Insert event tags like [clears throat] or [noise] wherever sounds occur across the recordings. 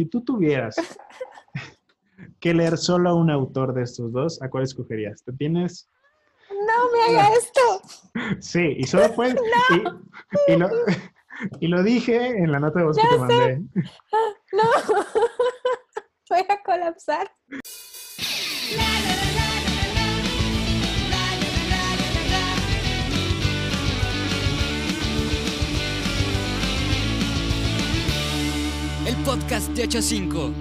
si tú tuvieras [laughs] que leer solo a un autor de estos dos, ¿a cuál escogerías? ¿Te tienes? No me haga esto. Sí, y solo fue. [laughs] No. Y, y lo, y lo dije en la nota de voz que te mandé. [laughs] No. Voy a colapsar. Podcast de 85.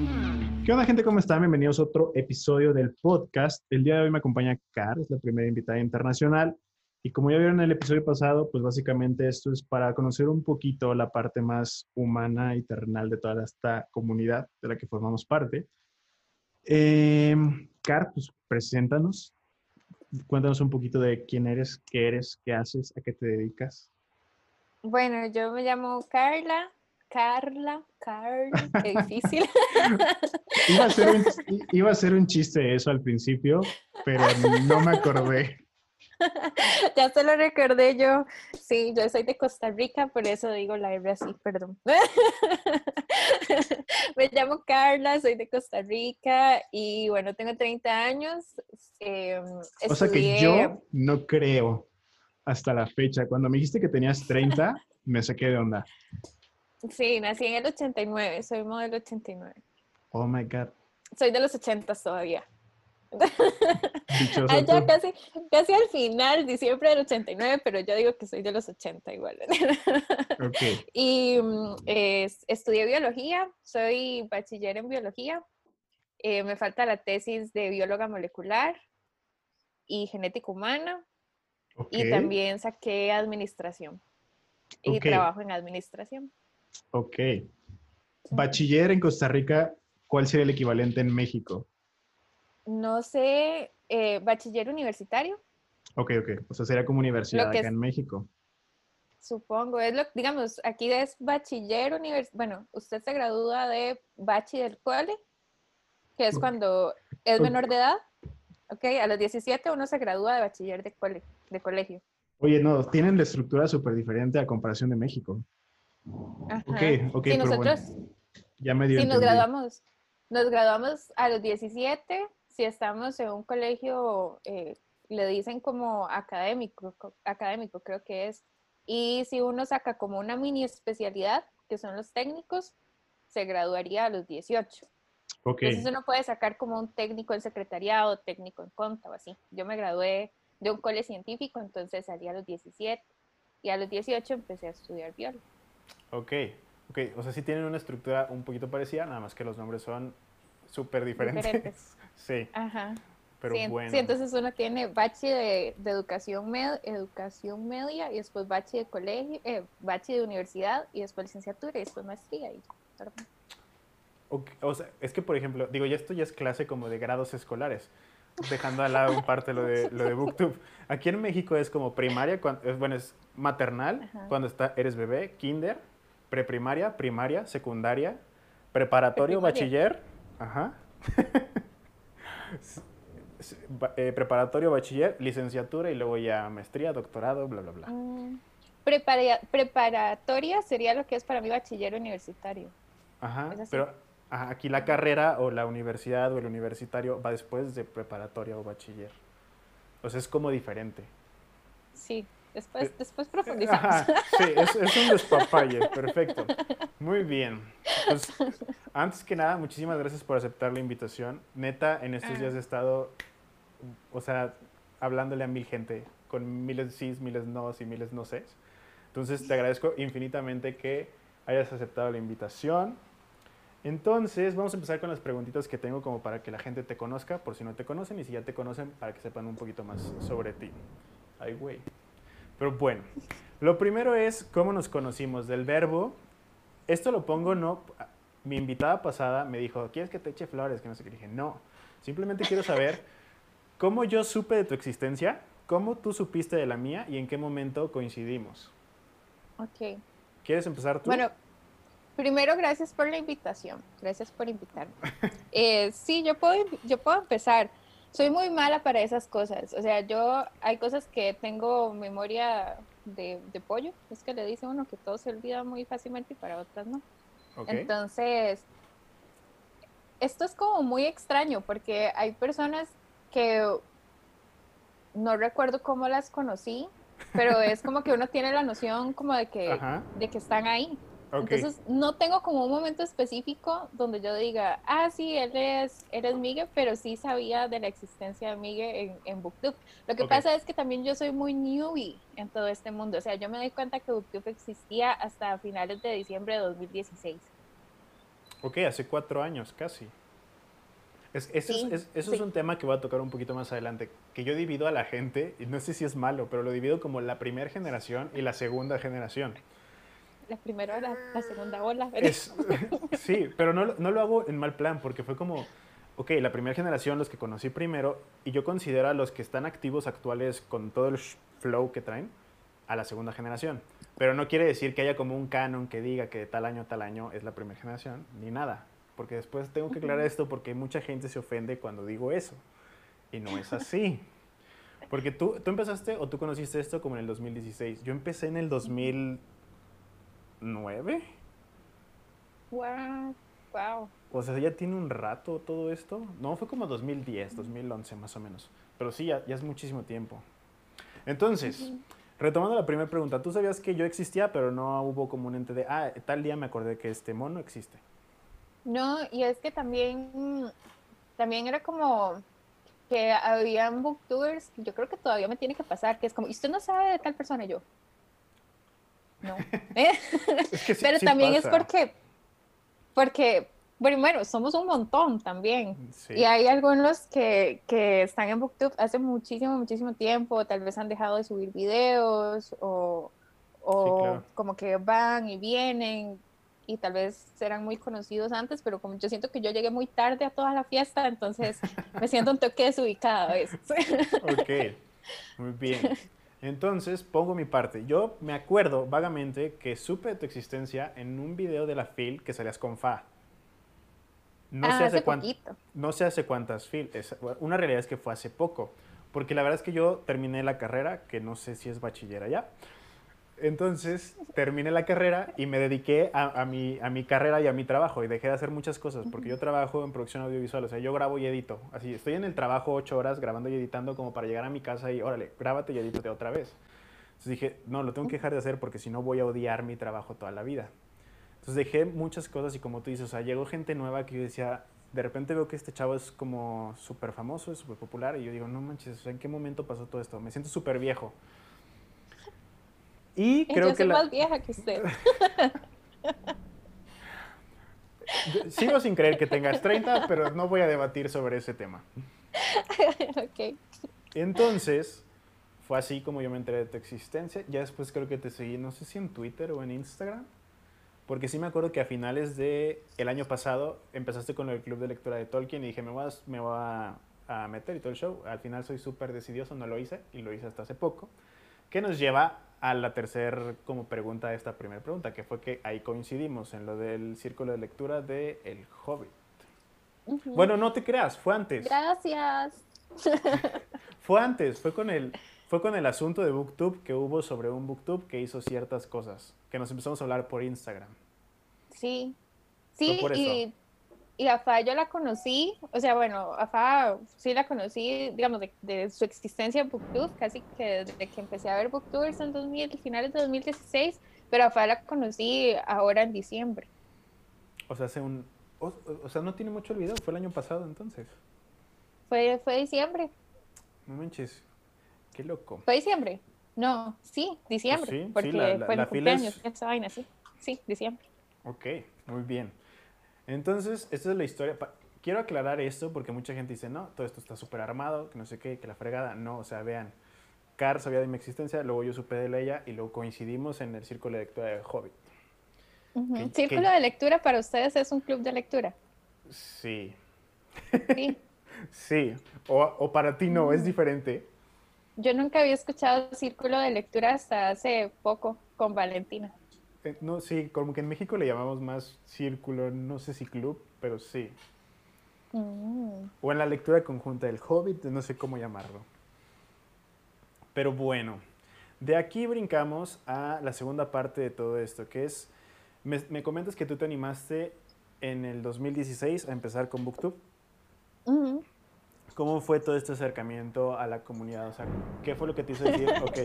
¿Qué onda, gente? ¿Cómo están? Bienvenidos a otro episodio del podcast. El día de hoy me acompaña Car, es la primera invitada internacional. Y como ya vieron en el episodio pasado, pues básicamente esto es para conocer un poquito la parte más humana y terrenal de toda esta comunidad de la que formamos parte. Eh, Car, pues preséntanos. Cuéntanos un poquito de quién eres, qué eres, qué haces, a qué te dedicas. Bueno, yo me llamo Carla. Carla, Carla, [laughs] qué difícil. Iba a, ser un, [laughs] iba a ser un chiste eso al principio, pero no me acordé. [laughs] ya se lo recordé yo. Sí, yo soy de Costa Rica, por eso digo la R así, perdón. Me llamo Carla, soy de Costa Rica y bueno, tengo 30 años. Eh, o sea que yo no creo hasta la fecha. Cuando me dijiste que tenías 30, me saqué de onda. Sí, nací en el 89, soy modelo 89. Oh my God. Soy de los 80 todavía. Ya casi, casi al final, diciembre del 89, pero yo digo que soy de los 80 igual. Okay. [laughs] Y mm, estudié biología, soy bachiller en biología. Eh, me falta la tesis de bióloga molecular y genética humana. Okay. Y también saqué administración. Y Okay. trabajo en administración. Ok. Bachiller en Costa Rica, ¿cuál sería el equivalente en México? No sé, eh, bachiller universitario, Ok, ok. O sea, sería como universidad acá es- en México. supongo. Es lo, digamos, aquí es bachiller universitario. Bueno, usted se gradúa de bachi del cole, que es cuando es menor de edad. Ok, a los 17 uno se gradúa de bachiller de, cole, de colegio. Oye, no, tienen la estructura súper diferente a comparación de México. Ajá. Ok, ok, pero nosotros, bueno, ya me dio si nos graduamos, nos graduamos a los 17, si estamos en un colegio, eh, le dicen como académico, co- académico creo que es, y si uno saca como una mini especialidad, que son los técnicos, se graduaría a los 18. Ok, Entonces uno puede sacar como un técnico en secretariado, técnico en conta o así. Yo me gradué de un cole científico, entonces salí a los 17 y a los 18 empecé a estudiar biología. Ok, ok. O sea, sí tienen una estructura un poquito parecida, nada más que los nombres son súper diferentes. Diferentes. [laughs] sí, Ajá. pero sí, bueno. sí, entonces uno tiene bachi de, de educación, med- educación media y después bachi de colegio, eh, bachi de universidad y después licenciatura y después maestría. Y, normal. Ok, O sea, es que, por ejemplo, digo, ya esto ya es clase como de grados escolares, dejando al lado un parte lo de, lo de Booktube. Aquí en México es como primaria, cuan- es, bueno, es maternal, Ajá. cuando está, eres bebé, kinder, preprimaria, primaria, secundaria, preparatorio, Preprimaria. bachiller, ajá. [laughs] Eh, preparatorio, bachiller, licenciatura y luego ya maestría, doctorado, bla, bla, bla. Mm, prepara- preparatoria sería lo que es para mí bachiller universitario. Ajá, pero aquí la carrera o la universidad o el universitario va después de preparatoria o bachiller. O sea, es como diferente. Sí, después, Eh, después profundizamos. Ajá, sí, [laughs] es, es un despapalle, perfecto. Muy bien. Pues, antes que nada, muchísimas gracias por aceptar la invitación. Neta, en estos días he estado, o sea, hablándole a mil gente, con miles sís, miles no y miles no sé. Entonces, te agradezco infinitamente que hayas aceptado la invitación. Entonces, vamos a empezar con las preguntitas que tengo como para que la gente te conozca, por si no te conocen, y si ya te conocen, para que sepan un poquito más sobre ti. Ay, güey. Pero bueno, lo primero es cómo nos conocimos del verbo. Esto lo pongo no. Mi invitada pasada me dijo, ¿quieres que te eche flores? Que no sé qué. Dije, no. Simplemente quiero saber cómo yo supe de tu existencia, cómo tú supiste de la mía y en qué momento coincidimos. ok. ¿Quieres empezar tú? Bueno, primero gracias por la invitación. Gracias por invitarme. Eh, sí, yo puedo, yo puedo empezar. Soy muy mala para esas cosas. O sea, yo hay cosas que tengo memoria de, de pollo. Es que le dice uno que todo se olvida muy fácilmente y para otras no. Entonces, esto es como muy extraño porque hay personas que no recuerdo cómo las conocí, pero es como que uno tiene la noción como de que, Ajá. de que están ahí. Entonces, no tengo como un momento específico donde yo diga, ah, sí, él es, él es Migue, pero sí sabía de la existencia de Migue en, en BookTube. Lo que pasa es que también yo soy muy newbie en todo este mundo. O sea, yo me doy cuenta que BookTube existía hasta finales de diciembre de 2016. Ok, hace cuatro años casi. Es, eso es- Sí, es, eso es sí. un tema que voy a tocar un poquito más adelante, que yo divido a la gente, y no sé si es malo, pero lo divido como la primera generación y la segunda generación. La primera, la, la segunda ola. Es, [laughs] sí, pero no, no lo hago en mal plan, porque fue como, ok, la primera generación, los que conocí primero, y yo considero a los que están activos actuales con todo el flow que traen, a la segunda generación. Pero no quiere decir que haya como un canon que diga que de tal año tal año es la primera generación, ni nada. Porque después tengo que aclarar esto porque mucha gente se ofende cuando digo eso. Y no es así. Porque tú, tú empezaste o tú conociste esto como en el 2016. Yo empecé en el 2009. Wow, wow. O sea, ya tiene un rato todo esto. No, fue como 2010, 2011 más o menos. Pero sí, ya, ya es muchísimo tiempo. Entonces, retomando la primera pregunta, tú sabías que yo existía, pero no hubo como un ente de, ah, tal día me acordé que este mono existe. No, y es que también, también era como que habían booktubers, yo creo que todavía me tiene que pasar, que es como, ¿y usted no sabe de tal persona? Yo, no. [laughs] ¿Eh? Es que sí- Pero sí también es porque, porque, bueno, somos un montón también. Sí. Y hay algunos que, que están en Booktube hace muchísimo, muchísimo tiempo, tal vez han dejado de subir videos o, o Sí, claro. como que van y vienen y tal vez serán muy conocidos antes, pero como yo siento que yo llegué muy tarde a toda la fiesta, entonces [laughs] me siento un toque desubicada a veces. Ok, muy bien. Entonces, pongo mi parte. Yo me acuerdo vagamente que supe de tu existencia en un video de la FIL que salías con Fa. No Ah, sé hace. No sé cuántas FIL. es- una realidad es que fue hace poco. Porque la verdad es que yo terminé la carrera, que no sé si es bachiller ya. Entonces, terminé la carrera y me dediqué a, a mi, a mi carrera y a mi trabajo. Y dejé de hacer muchas cosas, porque yo trabajo en producción audiovisual. O sea, yo grabo y edito. Así, estoy en el trabajo ocho horas grabando y editando como para llegar a mi casa y, órale, grábate y edítate otra vez. Entonces dije, no, lo tengo que dejar de hacer porque si no voy a odiar mi trabajo toda la vida. Entonces dejé muchas cosas y como tú dices, o sea, llegó gente nueva que yo decía, de repente veo que este chavo es como súper famoso, es súper popular y yo digo, no manches, ¿en qué momento pasó todo esto? Me siento súper viejo. Y creo yo que soy la- más vieja que usted. [laughs] sigo sin creer que tengas 30, pero no voy a debatir sobre ese tema. [laughs] ok. Entonces, fue así como yo me enteré de tu existencia. Ya después creo que te seguí, no sé si en Twitter o en Instagram. Porque sí me acuerdo que a finales de el año pasado empezaste con el club de lectura de Tolkien y dije, me voy a, me voy a, a meter y todo el show. Al final soy súper decidioso, no lo hice y lo hice hasta hace poco. Que nos lleva a la tercera como pregunta de esta primera pregunta, que fue que ahí coincidimos en lo del círculo de lectura de El Hobbit. Bueno, no te creas, fue antes. Gracias. [laughs] Fue antes, fue con el, fue con el asunto de BookTube que hubo sobre un BookTube que hizo ciertas cosas, que nos empezamos a hablar por Instagram. Sí, sí, y, y a Fa yo la conocí, o sea, bueno, a Fa sí la conocí, digamos, de, de su existencia en BookTube, casi que desde que empecé a ver BookTubers en 2000, finales de 2016, pero a Fa la conocí ahora en diciembre. O sea, hace un... O, o sea, no tiene mucho el video, fue el año pasado entonces. Fue, fue diciembre, No manches, qué loco. fue diciembre. No, sí, diciembre, Pues sí, sí, porque la- la- fue la mi fila es- cumpleaños, esa vaina, sí, sí, diciembre. Ok, muy bien. Entonces, esta es la historia. Quiero aclarar esto porque mucha gente dice, no, todo esto está súper armado, que no sé qué, que la fregada. No, o sea, vean, Car sabía de mi existencia, luego yo supe de la ella y luego coincidimos en el círculo de lectura de Hobbit. Ujú. ¿Qué- Círculo qué? de lectura para ustedes es un club de lectura. Sí, Sí. [laughs] sí. O, o para ti no, es diferente. Yo nunca había escuchado círculo de lectura hasta hace poco con Valentina. Eh, No, sí, como que en México le llamamos más círculo, no sé si club, pero sí. Mm. O en la lectura conjunta del Hobbit, no sé cómo llamarlo. Pero bueno, de aquí brincamos a la segunda parte de todo esto, que es, me, me comentas que tú te animaste en el 2016 a empezar con BookTube. Ujú. ¿Cómo fue todo este acercamiento a la comunidad? O sea, ¿qué fue lo que te hizo decir? Ok,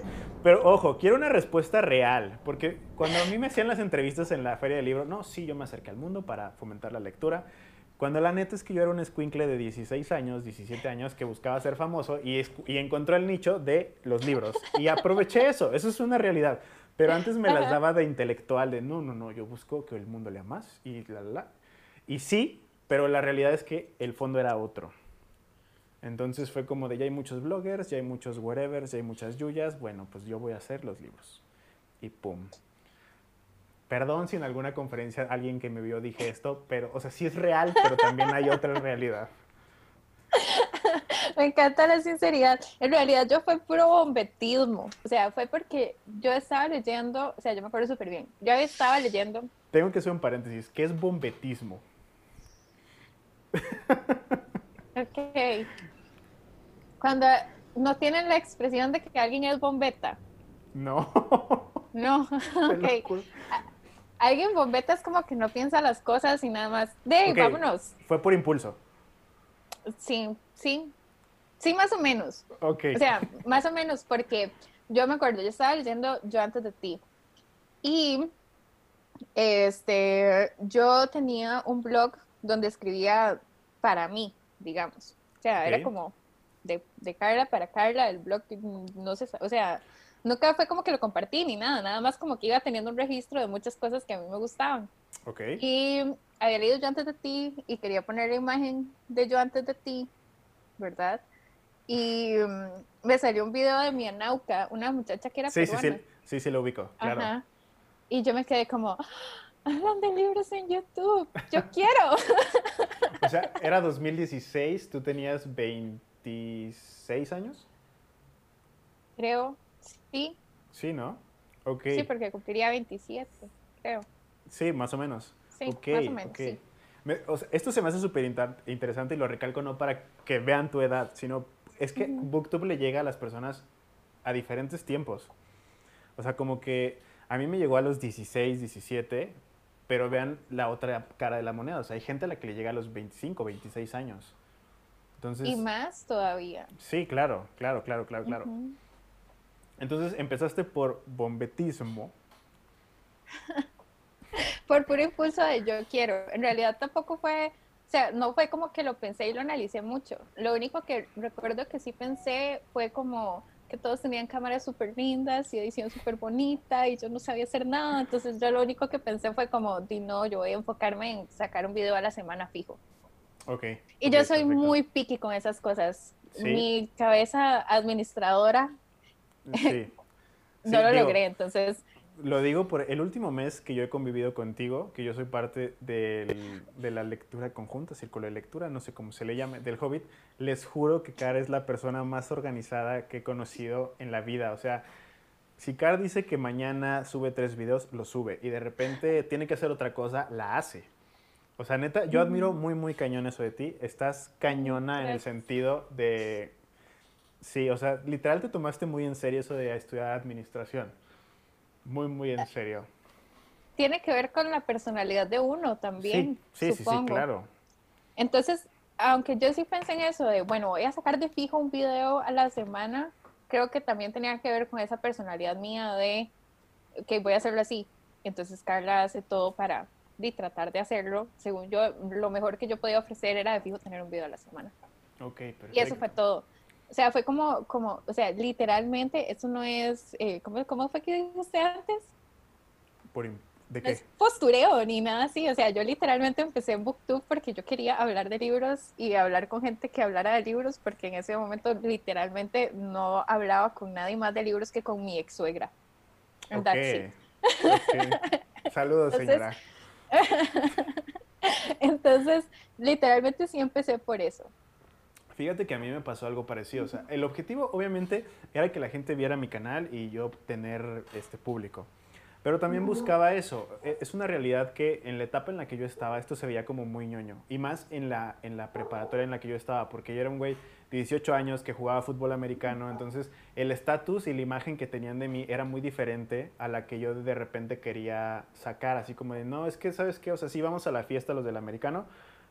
pero ojo, quiero una respuesta real, porque cuando a mí me hacían las entrevistas en la feria del libro, no, sí, yo me acerqué al mundo para fomentar la lectura, cuando la neta es que yo era un escuincle de 16 años, 17 años, que buscaba ser famoso y, y encontró el nicho de los libros. Y aproveché eso, eso es una realidad. Pero antes me las daba de intelectual, de no, no, no, yo busco que el mundo lea más y la, la, la. Y sí, pero la realidad es que el fondo era otro. Entonces fue como de ya hay muchos bloggers, ya hay muchos whatevers, ya hay muchas yuyas, bueno, pues yo voy a hacer los libros. Y pum. Perdón si en alguna conferencia alguien que me vio dije esto, pero, o sea, sí es real, pero también hay otra realidad. [laughs] Me encanta la sinceridad. En realidad yo fue puro bombetismo. O sea, fue porque yo estaba leyendo, o sea, yo me acuerdo súper bien. Yo estaba leyendo, Tengo que hacer un paréntesis, ¿qué es bombetismo? ok, cuando no tienen la expresión de que alguien es bombeta. No. No, [laughs] ok. Alguien bombeta es como que no piensa las cosas y nada más. De vámonos. Fue por impulso. Sí, sí. Sí, más o menos. Ok. O sea, más o menos, porque yo me acuerdo, yo estaba leyendo Yo antes de ti. Y este, yo tenía un blog donde escribía para mí, digamos. O sea, era como de, de Carla para Carla, el blog, no sé, o sea, nunca fue como que lo compartí ni nada, nada más como que iba teniendo un registro de muchas cosas que a mí me gustaban. ok. Y había leído Yo antes de ti y quería poner la imagen de Yo antes de ti, ¿verdad? Y mm, me salió un video de mi Anauca, una muchacha que era Sí, sí, peruana. sí, sí, sí lo ubico, claro. Ajá. Y yo me quedé como, "Ah, hablan de libros en YouTube, yo quiero. [laughs] O sea, era 2016, tú tenías 26 años. creo, sí, Sí, ¿no? Ok. sí, porque cumpliría 27, creo. Sí, más o menos. Sí, Ok, más o menos, ok. sí. Me- o sea, esto se me hace súper inter- interesante y lo recalco no para que vean tu edad, sino es que. BookTube le llega a las personas a diferentes tiempos. O sea, como que a mí me llegó a los 16, 17, pero vean la otra cara de la moneda. O sea, hay gente a la que le llega a los 25, 26 años. Entonces, Y más todavía. sí, claro, claro, claro, claro, claro. Entonces empezaste por bombetismo. [laughs] Por puro impulso de yo quiero. En realidad tampoco fue, o sea, no fue como que lo pensé y lo analicé mucho. Lo único que recuerdo que sí pensé fue como que todos tenían cámaras súper lindas y edición súper bonita y yo no sabía hacer nada. Entonces yo lo único que pensé fue como, di no, yo voy a enfocarme en sacar un video a la semana fijo. Ok. Y yo soy perfecto. muy picky con esas cosas. Sí. Mi cabeza administradora [laughs] Sí. no Sí, lo digo, logré, entonces Lo digo por el último mes que yo he convivido contigo, que yo soy parte del- de la lectura conjunta, círculo de lectura, no sé cómo se le llame, del Hobbit. Les juro que Car es la persona más organizada que he conocido en la vida. O sea, si Car dice que mañana sube tres videos, lo sube. Y de repente tiene que hacer otra cosa, la hace. O sea, neta, yo admiro muy, muy cañón eso de ti. Estás cañona en el sentido de... Sí, o sea, literal te tomaste muy en serio eso de estudiar administración. Muy, muy en serio. tiene que ver con la personalidad de uno también, sí, sí, sí, sí, claro. Entonces, aunque yo sí pensé en eso de, bueno, voy a sacar de fijo un video a la semana, creo que también tenía que ver con esa personalidad mía de, que voy a hacerlo así. Entonces Carla hace todo para de, tratar de hacerlo. Según yo, lo mejor que yo podía ofrecer era de fijo tener un video a la semana. Ok, perfecto. Y eso fue todo. O sea, fue como, como o sea, literalmente, eso no es, eh, ¿cómo, ¿cómo fue que dijo usted antes? Por ¿De No qué? es postureo ni nada así. O sea, yo literalmente empecé en Booktube porque yo quería hablar de libros y hablar con gente que hablara de libros, porque en ese momento literalmente no hablaba con nadie más de libros que con mi ex suegra. And Ok. that's it. ok. [laughs] Saludos, Entonces- señora. [laughs] Entonces, literalmente sí empecé por eso. Fíjate que a mí me pasó algo parecido. O sea, el objetivo, obviamente, era que la gente viera mi canal y yo tener este público. Pero también buscaba eso. E- Es una realidad que en la etapa en la que yo estaba, esto se veía como muy ñoño. Y más en la, en la preparatoria en la que yo estaba, porque yo era un güey 18 años que jugaba fútbol americano. Entonces, el estatus y la imagen que tenían de mí era muy diferente a la que yo de repente quería sacar. Así como de, no, es que, ¿sabes qué? O sea, sí vamos a la fiesta los del americano,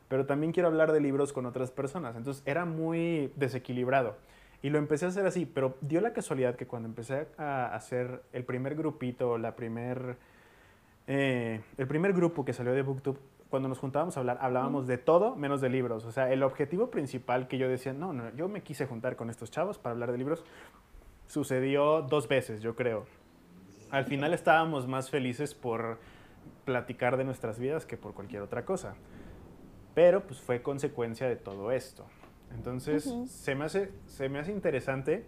pero también quiero hablar de libros con otras personas. Entonces, era muy desequilibrado. Y lo empecé a hacer así, pero dio la casualidad que cuando empecé a hacer el primer grupito, la primer, eh, el primer grupo que salió de BookTube, cuando nos juntábamos a hablar, hablábamos de todo menos de libros. O sea, el objetivo principal que yo decía, no, no, yo me quise juntar con estos chavos para hablar de libros, sucedió dos veces, yo creo. Al final estábamos más felices por platicar de nuestras vidas que por cualquier otra cosa. Pero pues fue consecuencia de todo esto. Entonces, Ujú. se, me hace, se me hace interesante,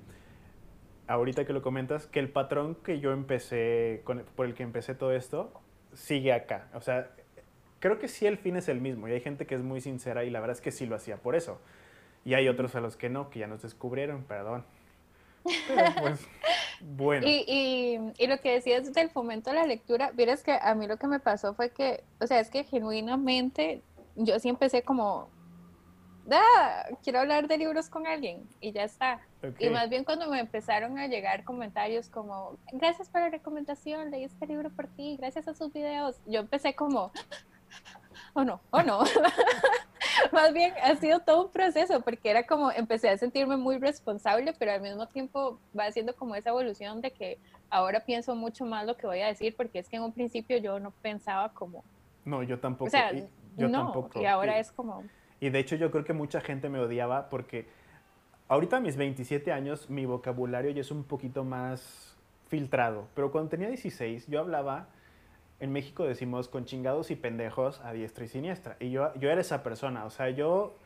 ahorita que lo comentas, que el patrón que yo empecé, con, por el que empecé todo esto, sigue acá. O sea, creo que sí el fin es el mismo. Y hay gente que es muy sincera y la verdad es que sí lo hacía por eso. Y hay otros a los que no, que ya nos descubrieron, perdón. Pero [laughs] pues, bueno. Y, y, y lo que decías del fomento a la lectura, vieras que a mí lo que me pasó fue que, o sea, es que genuinamente yo sí empecé como, ah, quiero hablar de libros con alguien y ya está. Y ok. más bien cuando me empezaron a llegar comentarios como, gracias por la recomendación, leí este libro por ti, gracias a sus videos, yo empecé como, oh no, oh no. [laughs] más bien ha sido todo un proceso porque era como, empecé a sentirme muy responsable, pero al mismo tiempo va haciendo como esa evolución de que ahora pienso mucho más lo que voy a decir porque es que en un principio yo no pensaba como, No, yo tampoco. o sea, y yo no, tampoco. y ahora Y- es como, Y de hecho yo creo que mucha gente me odiaba porque ahorita a mis 27 años mi vocabulario ya es un poquito más filtrado. Pero cuando tenía 16 yo hablaba, en México decimos con chingados y pendejos a diestra y siniestra. Y yo, yo era esa persona. O sea, yo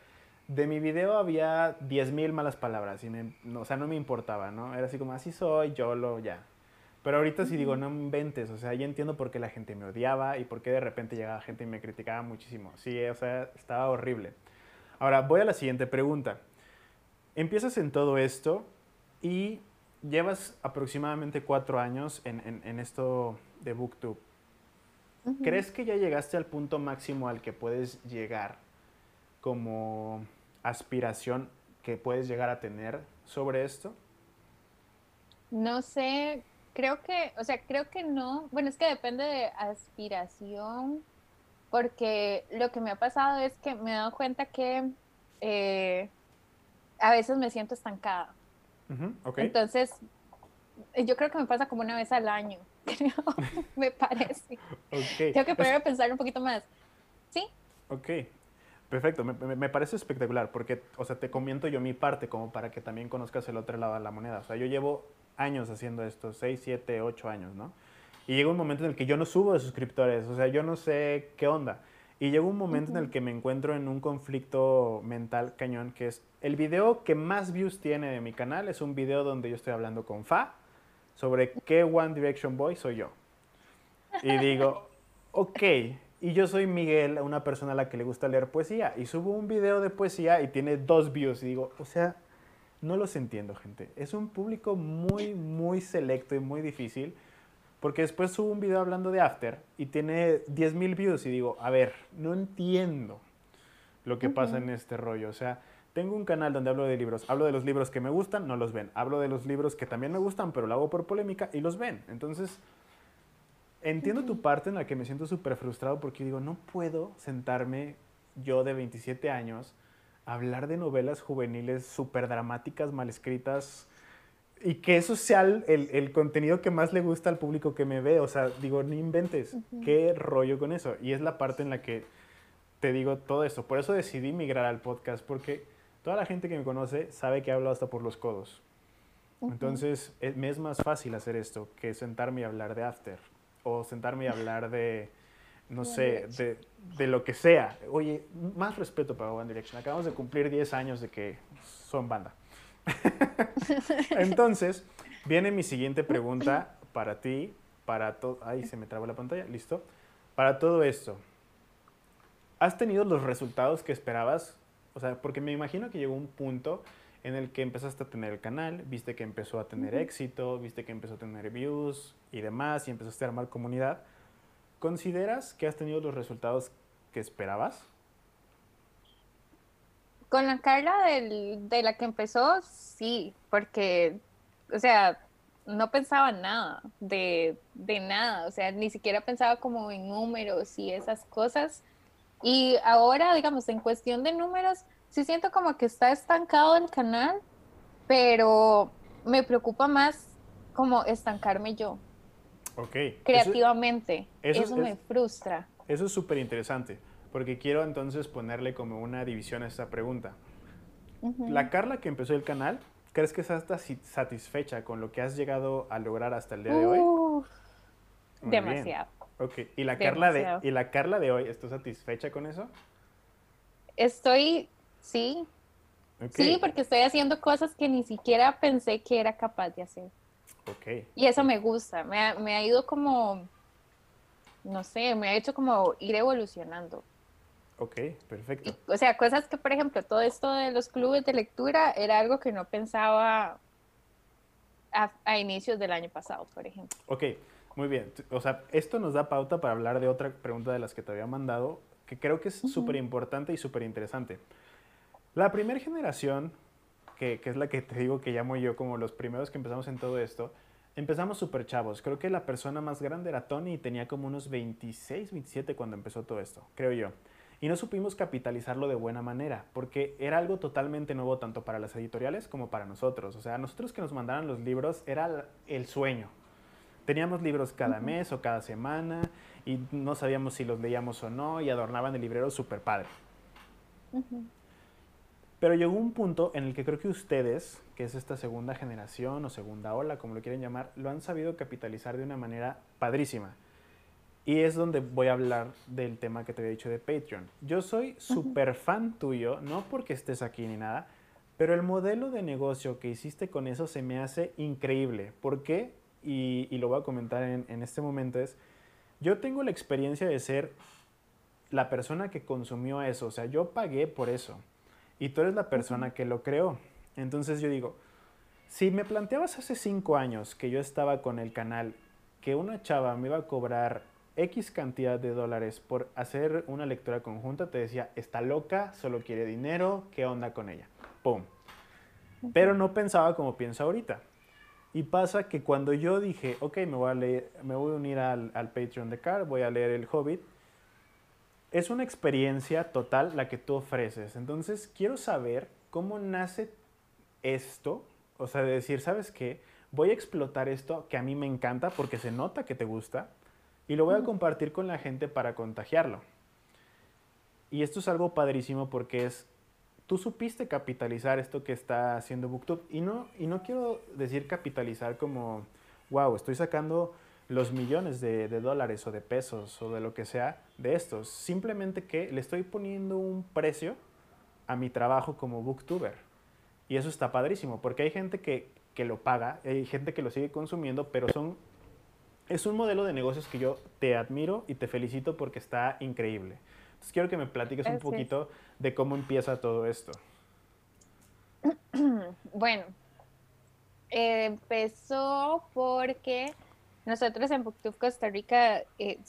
de mi video había 10.000 malas palabras. Y me- no, o sea, no me importaba, ¿no? Era así como, así soy, yo lo, ya. Pero ahorita sí digo, no inventes, o sea, ya entiendo por qué la gente me odiaba y por qué de repente llegaba gente y me criticaba muchísimo. Sí, o sea, estaba horrible. Ahora, voy a la siguiente pregunta. Empiezas en todo esto y llevas aproximadamente cuatro años en, en- en esto de BookTube. ¿Crees que ya llegaste al punto máximo al que puedes llegar como aspiración que puedes llegar a tener sobre esto? No sé, creo que, o sea, creo que no. Bueno, es que depende de aspiración, porque lo que me ha pasado es que me he dado cuenta que eh, a veces me siento estancada. Entonces, yo creo que me pasa como una vez al año, [laughs] creo, me parece. ok. Tengo que ponerme a pensar un poquito más. Sí, Ok, perfecto, me, me- me parece espectacular porque, o sea, te comento yo mi parte como para que también conozcas el otro lado de la moneda. O sea, yo llevo años haciendo esto, 6, 7, 8 años, ¿no? Y llega un momento en el que yo no subo de suscriptores, o sea, yo no sé qué onda. Y llega un momento en el que me encuentro en un conflicto mental cañón, que es el video que más views tiene de mi canal es un video donde yo estoy hablando con Fa sobre qué One Direction Boy soy yo. Y digo, ok, y yo soy Miguel, una persona a la que le gusta leer poesía, y subo un video de poesía y tiene dos views, y digo, o sea, no los entiendo, gente. Es un público muy, muy selecto y muy difícil, porque después subo un video hablando de After y tiene 10.000 views, y digo, a ver, no entiendo lo que pasa en este rollo. O sea, tengo un canal donde hablo de libros, hablo de los libros que me gustan, no los ven. Hablo de los libros que también me gustan, pero lo hago por polémica y los ven. Entonces, entiendo tu parte en la que me siento súper frustrado porque digo, no puedo sentarme yo de 27 años a hablar de novelas juveniles súper dramáticas, mal escritas, y que eso sea el, el- contenido que más le gusta al público que me ve. O sea, digo, no inventes, qué rollo con eso. Y es la parte en la que te digo todo esto. Por eso decidí migrar al podcast, porque toda la gente que me conoce sabe que hablo hasta por los codos. Entonces, es- me es más fácil hacer esto que sentarme y hablar de After o sentarme y hablar de, no sé, de, de lo que sea. Oye, más respeto para One Direction. Acabamos de cumplir 10 años de que son banda. [laughs] Entonces, viene mi siguiente pregunta [clears throat] para ti, para todo... Ay, se me trabó la pantalla, listo. Para todo esto, ¿has tenido los resultados que esperabas? O sea, porque me imagino que llegó un punto en el que empezaste a tener el canal, viste que empezó a tener éxito, viste que empezó a tener views y demás, y empezaste a armar comunidad. ¿Consideras que has tenido los resultados que esperabas? Con la Carla del- de la que empezó, sí, porque, o sea, no pensaba en nada, de, de nada, o sea, ni siquiera pensaba como en números y esas cosas. Y ahora, digamos, en cuestión de números, sí siento como que está estancado el canal, pero me preocupa más como estancarme yo, Ok. Eso- creativamente. eso Eso, es- me frustra. Eso es súper interesante, porque quiero entonces ponerle como una división a esta pregunta. La Carla que empezó el canal, ¿crees que estás satisfecha con lo que has llegado a lograr hasta el día de hoy? Uf, Muy bien. Ok, ¿Y la, Carla de. ¿y la Carla de hoy, ¿estás satisfecha con eso? Estoy, sí, sí, porque estoy haciendo cosas que ni siquiera pensé que era capaz de hacer. ok. Y eso me gusta, me ha, me ha ido como, no sé, me ha hecho como ir evolucionando. Ok, perfecto. Y, o sea, cosas que, por ejemplo, todo esto de los clubes de lectura era algo que no pensaba a, a inicios del año pasado, por ejemplo. Ok, muy bien. O sea, esto nos da pauta para hablar de otra pregunta de las que te había mandado, que creo que es súper importante y súper interesante. La primera generación, que, que es la que te digo que llamo yo como los primeros que empezamos en todo esto, empezamos súper chavos. Creo que la persona más grande era Tony y tenía como unos 26, 27 cuando empezó todo esto, creo yo. Y no supimos capitalizarlo de buena manera, porque era algo totalmente nuevo tanto para las editoriales como para nosotros. O sea, nosotros que nos mandaran los libros era el sueño. Teníamos libros cada mes o cada semana y no sabíamos si los leíamos o no y adornaban el librero súper padre. Pero llegó un punto en el que creo que ustedes, que es esta segunda generación o segunda ola, como lo quieren llamar, lo han sabido capitalizar de una manera padrísima. Y es donde voy a hablar del tema que te había dicho de Patreon. Yo soy súper fan tuyo, no porque estés aquí ni nada, pero el modelo de negocio que hiciste con eso se me hace increíble. ¿Por qué? Y, y lo voy a comentar en, en este momento es, yo tengo la experiencia de ser la persona que consumió eso, o sea, yo pagué por eso y tú eres la persona que lo creó. Entonces yo digo, si me planteabas hace cinco años que yo estaba con el canal, que una chava me iba a cobrar X cantidad de dólares por hacer una lectura conjunta, te decía, está loca, solo quiere dinero, ¿qué onda con ella? ¡Pum! Pero no pensaba como pienso ahorita. Y pasa que cuando yo dije, ok, me voy a, leer, me voy a unir al, al Patreon de Car, voy a leer El Hobbit, es una experiencia total la que tú ofreces. Entonces, quiero saber cómo nace esto, o sea, de decir, ¿sabes qué? Voy a explotar esto que a mí me encanta porque se nota que te gusta y lo voy a compartir con la gente para contagiarlo. Y esto es algo padrísimo porque es, tú supiste capitalizar esto que está haciendo BookTube. Y no, y no quiero decir capitalizar como, wow, estoy sacando los millones de, de dólares o de pesos o de lo que sea de estos. Simplemente que le estoy poniendo un precio a mi trabajo como booktuber. Y eso está padrísimo, porque hay gente que, que lo paga, hay gente que lo sigue consumiendo, pero son, es un modelo de negocios que yo te admiro y te felicito porque está increíble. Entonces quiero que me platiques un poquito de cómo empieza todo esto. [clears throat] Bueno, eh, empezó porque nosotros en Booktube Costa Rica, eh,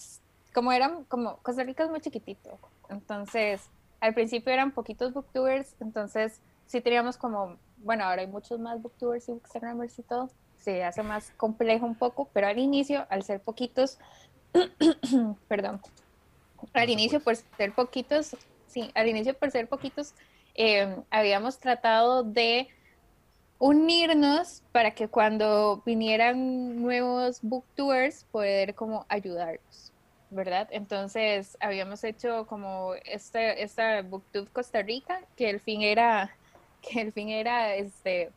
como eran, como Costa Rica es muy chiquitito, entonces al principio eran poquitos booktubers, entonces sí teníamos como, bueno, ahora hay muchos más booktubers y bookstagrammers y todo, se hace más complejo un poco, pero al inicio, al ser poquitos, [clears throat] perdón, al inicio por ser poquitos, sí, al inicio por ser poquitos, eh, habíamos tratado de unirnos para que cuando vinieran nuevos booktours poder como ayudarlos, ¿verdad? Entonces habíamos hecho como este, esta booktube Costa Rica, que el fin era, [laughs] que el fin era este,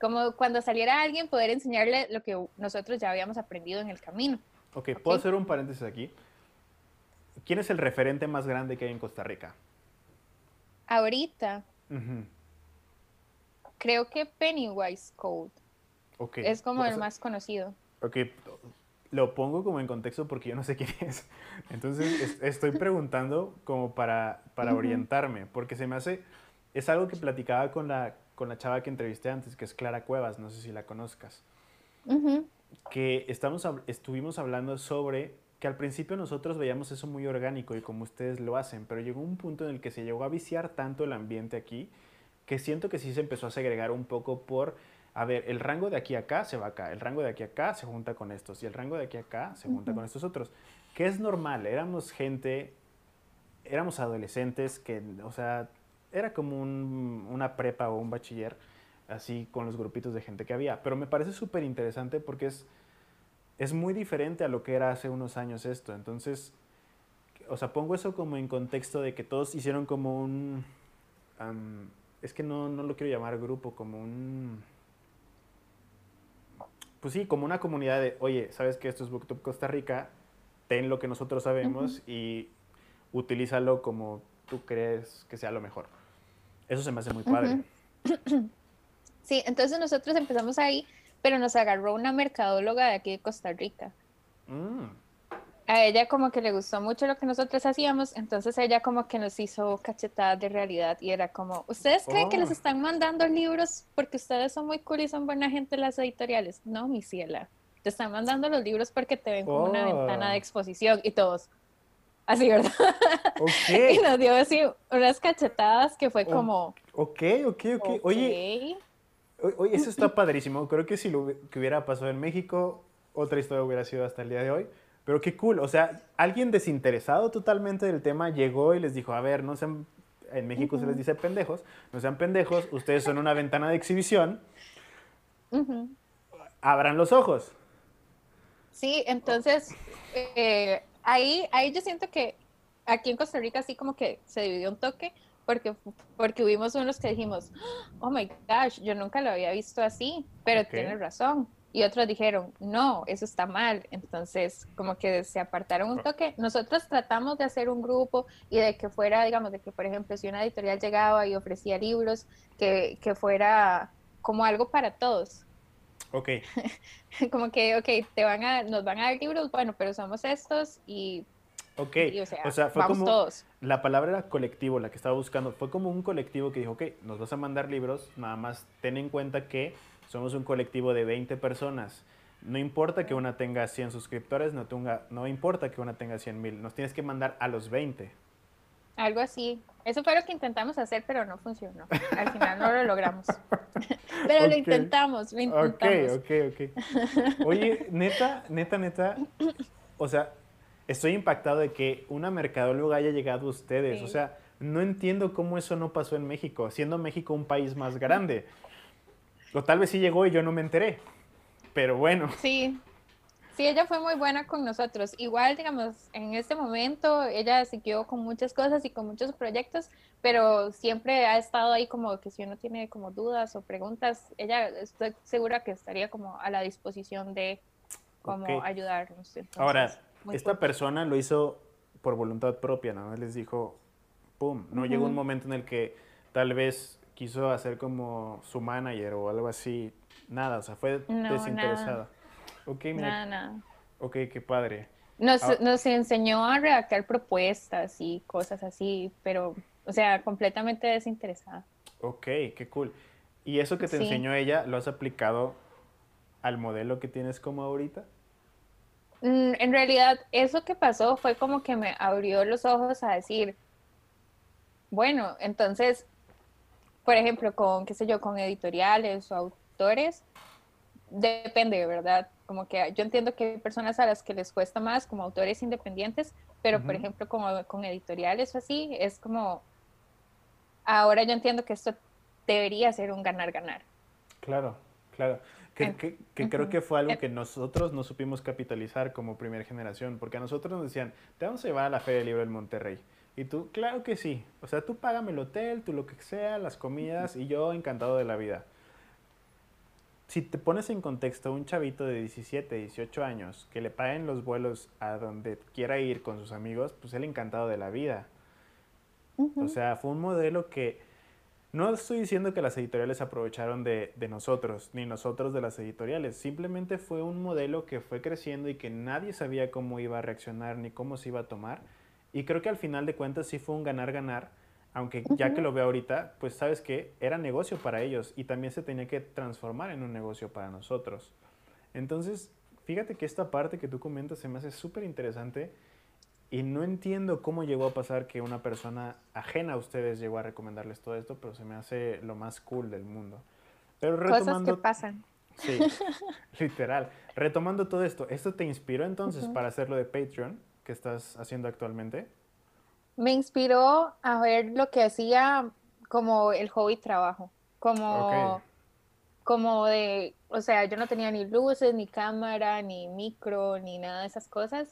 como cuando saliera alguien poder enseñarle lo que nosotros ya habíamos aprendido en el camino. Ok, ¿puedo hacer un paréntesis aquí? ¿Quién es el referente más grande que hay en Costa Rica? Ahorita creo que Pennywise Code ok. es como el sea, más conocido. Ok, lo pongo como en contexto porque yo no sé [laughs] quién es. Entonces es- estoy preguntando como para, para orientarme, porque se me hace es algo que platicaba con la, con la chava que entrevisté antes, que es Clara Cuevas, no sé si la conozcas, que estamos, estuvimos hablando sobre que al principio nosotros veíamos eso muy orgánico y como ustedes lo hacen, pero llegó un punto en el que se llegó a viciar tanto el ambiente aquí que siento que sí se empezó a segregar un poco por, a ver, el rango de aquí a acá se va acá, el rango de aquí a acá se junta con estos y el rango de aquí a acá se junta con estos otros, que es normal, éramos gente, éramos adolescentes que, o sea, era como un- una prepa o un bachiller, así con los grupitos de gente que había, pero me parece súper interesante porque es, es muy diferente a lo que era hace unos años esto, entonces, o sea, pongo eso como en contexto de que todos hicieron como un, am, es que no, no lo quiero llamar grupo, como un, pues sí, como una comunidad de, oye, ¿sabes que esto es Booktube Costa Rica? Ten lo que nosotros sabemos y utilízalo como tú crees que sea lo mejor. Eso se me hace muy padre. [clears throat] Sí, entonces nosotros empezamos ahí, pero nos agarró una mercadóloga de aquí de Costa Rica. Mm, A ella como que le gustó mucho lo que nosotros hacíamos, entonces ella como que nos hizo cachetadas de realidad y era como, ¿ustedes creen que les Oh. están mandando libros porque ustedes son muy cool y son buena gente las editoriales? No, mi ciela, te están mandando los libros porque te ven como una Oh. ventana de exposición y todos. Así, ¿verdad? [laughs] Y ok, nos dio así unas cachetadas que fue Oh, como, ok, ok, ok. Oye. Oye, eso está padrísimo. Creo que si lo que hubiera pasado en México, otra historia hubiera sido hasta el día de hoy. Pero qué cool. O sea, alguien desinteresado totalmente del tema llegó y les dijo, a ver, no sean, en México se les dice pendejos, no sean pendejos, ustedes son una ventana de exhibición, Ujú. abran los ojos. Sí, entonces eh, ahí, ahí yo siento que aquí en Costa Rica sí como que se dividió un toque porque, porque hubimos unos que dijimos, oh my gosh, yo nunca lo había visto así, pero Ok. tienes razón. Y otros dijeron, no, eso está mal. Entonces, como que se apartaron un toque. Nosotros tratamos de hacer un grupo y de que fuera, digamos, de que, por ejemplo, si una editorial llegaba y ofrecía libros, que, que fuera como algo para todos Ok, [laughs] como que, ok, te van a, nos van a dar libros, bueno, pero somos estos y, ok. y, o, sea, o sea, fue vamos como... todos. La palabra era colectivo, la que estaba buscando. Fue como un colectivo que dijo, ok, nos vas a mandar libros, nada más ten en cuenta que somos un colectivo de 20 personas. No importa que una tenga 100 suscriptores, no, tenga, no importa que una tenga 100 mil, nos tienes que mandar a los 20. Algo así. Eso fue lo que intentamos hacer, pero no funcionó. Al final no lo logramos. [laughs] [laughs] pero Ok. lo intentamos, lo Ok, intentamos. ok, ok. Oye, neta, neta, neta, [laughs] o sea, estoy impactado de que una mercadóloga haya llegado a ustedes. O sea, no entiendo cómo eso no pasó en México, siendo México un país más grande. O tal vez sí llegó y yo no me enteré. Pero bueno, Sí, sí, ella fue muy buena con nosotros. Igual, digamos, en este momento ella siguió con muchas cosas y con muchos proyectos, pero siempre ha estado ahí como que si uno tiene como dudas o preguntas, ella estoy segura que estaría como a la disposición de como Ok. ayudarnos. Entonces, ahora, muy esta cool. persona lo hizo por voluntad propia, nada más les dijo, pum, no llegó un momento en el que tal vez quiso hacer como su manager o algo así. Nada, o sea, fue No, desinteresada. Ok, mira, Nada, nada. ok, qué padre. Nos, Ah. nos enseñó a redactar propuestas y cosas así, pero, o sea, completamente desinteresada. Ok, qué cool. ¿Y eso que te Sí. enseñó ella, lo has aplicado al modelo que tienes como ahorita? Mm, En realidad, eso que pasó fue como que me abrió los ojos a decir, bueno, entonces, por ejemplo, con, qué sé yo, con editoriales o autores, depende, ¿verdad? Como que yo entiendo que hay personas a las que les cuesta más como autores independientes, pero por ejemplo, como con editoriales o así, es como, ahora yo entiendo que esto debería ser un ganar-ganar. Claro, claro. Que, creo que fue algo En- que nosotros no supimos capitalizar como primera generación, porque a nosotros nos decían, te vamos a llevar a la Feria del Libro del Monterrey. Y tú, claro que sí. O sea, tú págame el hotel, tú lo que sea, las comidas, y yo encantado de la vida. Si te pones en contexto un chavito de 17, 18 años que le paguen los vuelos a donde quiera ir con sus amigos, pues él encantado de la vida. O sea, fue un modelo que no estoy diciendo que las editoriales aprovecharon de, de nosotros, ni nosotros de las editoriales. Simplemente fue un modelo que fue creciendo y que nadie sabía cómo iba a reaccionar ni cómo se iba a tomar. Y creo que al final de cuentas sí fue un ganar-ganar Aunque ya que lo veo ahorita, pues sabes que era negocio para ellos y también se tenía que transformar en un negocio para nosotros. Entonces, fíjate que esta parte que tú comentas se me hace súper interesante y no entiendo cómo llegó a pasar que una persona ajena a ustedes llegó a recomendarles todo esto, pero se me hace lo más cool del mundo. Pero Cosas que pasan. Sí, [laughs] literal. Retomando todo esto, ¿esto te inspiró entonces para hacer lo de Patreon que estás haciendo actualmente? Me inspiró a ver lo que hacía como el hobby trabajo, como, como de, o sea, yo no tenía ni luces, ni cámara, ni micro, ni nada de esas cosas.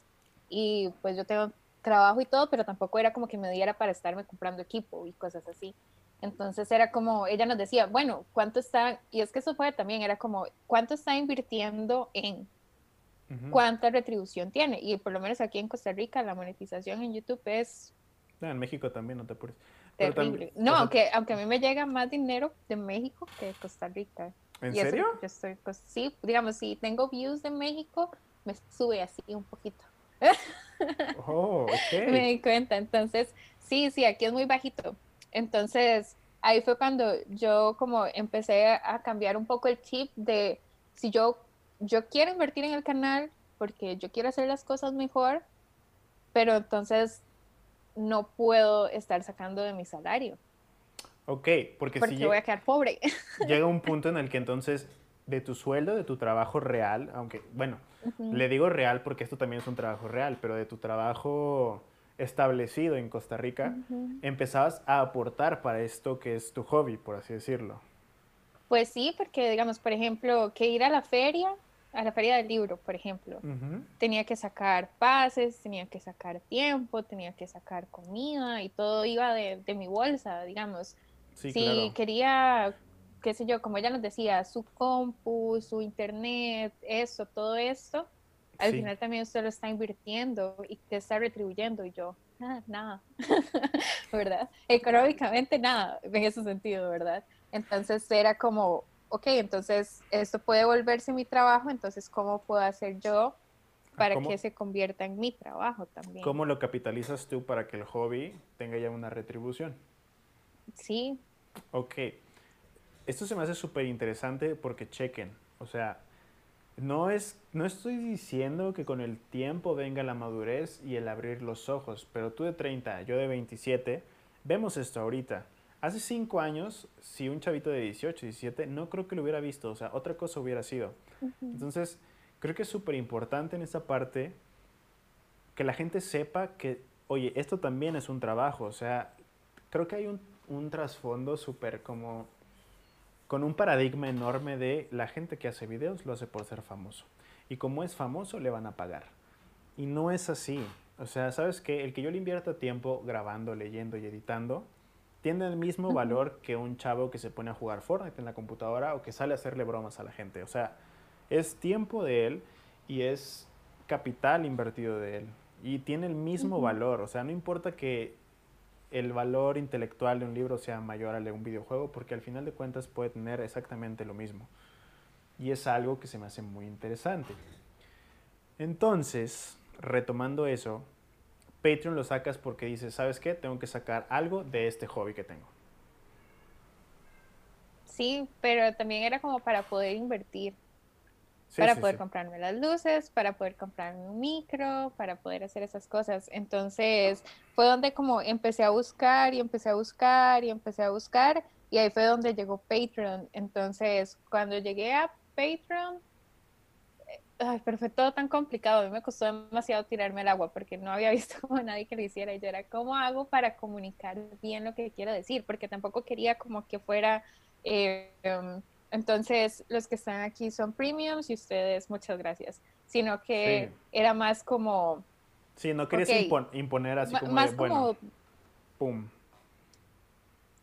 Y pues yo tengo trabajo y todo, pero tampoco era como que me diera para estarme comprando equipo y cosas así. Entonces era como, ella nos decía, bueno, ¿cuánto está? Y es que eso fue también, era como, ¿cuánto está invirtiendo en? ¿Cuánta retribución tiene? Y por lo menos aquí en Costa Rica la monetización en YouTube es... en México también, no te apures. Terrible. no, aunque, aunque a mí me llega más dinero de México que de Costa Rica. ¿En serio? yo estoy, pues, sí, digamos, si tengo views de México, me sube así un poquito. [laughs] Oh, okay. me di cuenta. Entonces, sí, sí, aquí es muy bajito. Entonces, ahí fue cuando yo como empecé a cambiar un poco el chip de si yo, yo quiero invertir en el canal porque yo quiero hacer las cosas mejor, pero entonces no puedo estar sacando de mi salario. Ok, porque, porque si voy a quedar pobre. Llega un [laughs] punto en el que entonces de tu sueldo, de tu trabajo real, aunque, bueno, le digo real porque esto también es un trabajo real, pero de tu trabajo establecido en Costa Rica, empezabas a aportar para esto que es tu hobby, por así decirlo. Pues sí, porque digamos, por ejemplo, que ir a la feria, a la feria del libro, por ejemplo, tenía que sacar pases, tenía que sacar tiempo, tenía que sacar comida y todo iba de, mi bolsa, digamos. si quería, qué sé yo, como ella nos decía, su compu, su internet, eso, todo esto, al final también usted lo está invirtiendo y te está retribuyendo y yo, ah, nada, [laughs] ¿verdad? Económicamente nada, en ese sentido, ¿verdad? Entonces era como, ok, entonces esto puede volverse mi trabajo, entonces ¿cómo puedo hacer yo para que se convierta en mi trabajo también? ¿Cómo lo capitalizas tú para que el hobby tenga ya una retribución? Sí. Ok. Esto se me hace súper interesante porque chequen, o sea, no, es, no estoy diciendo que con el tiempo venga la madurez y el abrir los ojos, pero tú de 30, yo de 27, vemos esto ahorita. Hace 5 años, si un chavito de 18, 17, no creo que lo hubiera visto, o sea, otra cosa hubiera sido. Entonces, creo que es súper importante en esta parte que la gente sepa que, oye, esto también es un trabajo, o sea, creo que hay un, un trasfondo súper como con un paradigma enorme de la gente que hace videos lo hace por ser famoso. Y como es famoso, le van a pagar. Y no es así. O sea, ¿sabes qué? El que yo le invierta tiempo grabando, leyendo y editando, tiene el mismo valor que un chavo que se pone a jugar Fortnite en la computadora o que sale a hacerle bromas a la gente. O sea, es tiempo de él y es capital invertido de él. Y tiene el mismo valor. O sea, no importa que el valor intelectual de un libro sea mayor al de un videojuego, porque al final de cuentas puede tener exactamente lo mismo. Y es algo que se me hace muy interesante. Entonces, retomando eso, Patreon lo sacas porque dices, ¿sabes qué? Tengo que sacar algo de este hobby que tengo. Sí, pero también era como para poder invertir para poder comprarme las luces, para poder comprarme un micro, para poder hacer esas cosas. Entonces fue donde como empecé a buscar y empecé a buscar y empecé a buscar y ahí fue donde llegó Patreon. Entonces cuando llegué a Patreon, eh, ay, pero fue todo tan complicado, a mí me costó demasiado tirarme el agua porque no había [laughs] visto como nadie que lo hiciera y yo era, ¿cómo hago para comunicar bien lo que quiero decir? Porque tampoco quería como que fuera... Eh, em, entonces, los que están aquí son premiums y ustedes, muchas gracias. Sino que era más como... Sí, no querías imponer así como más bueno, pum.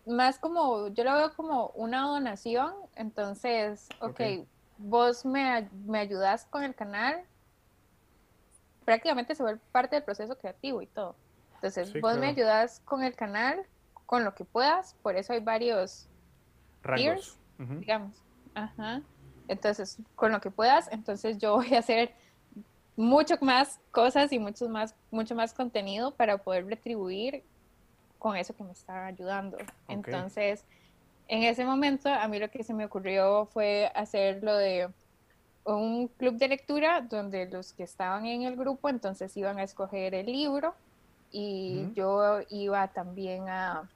Más como, yo lo veo como una donación, entonces, ok, vos me, me ayudas con el canal, prácticamente se vuelve parte del proceso creativo y todo. Entonces, vos me ayudas con el canal, con lo que puedas, por eso hay varios Rangos digamos. Ajá. Entonces, con lo que puedas, entonces yo [laughs] voy a hacer mucho más cosas y mucho más, mucho más contenido para poder retribuir con eso que me estaba ayudando. Entonces, en ese momento, a mí lo que se me ocurrió fue hacer lo de un club de lectura donde los que estaban en el grupo entonces iban a escoger el libro y yo iba también a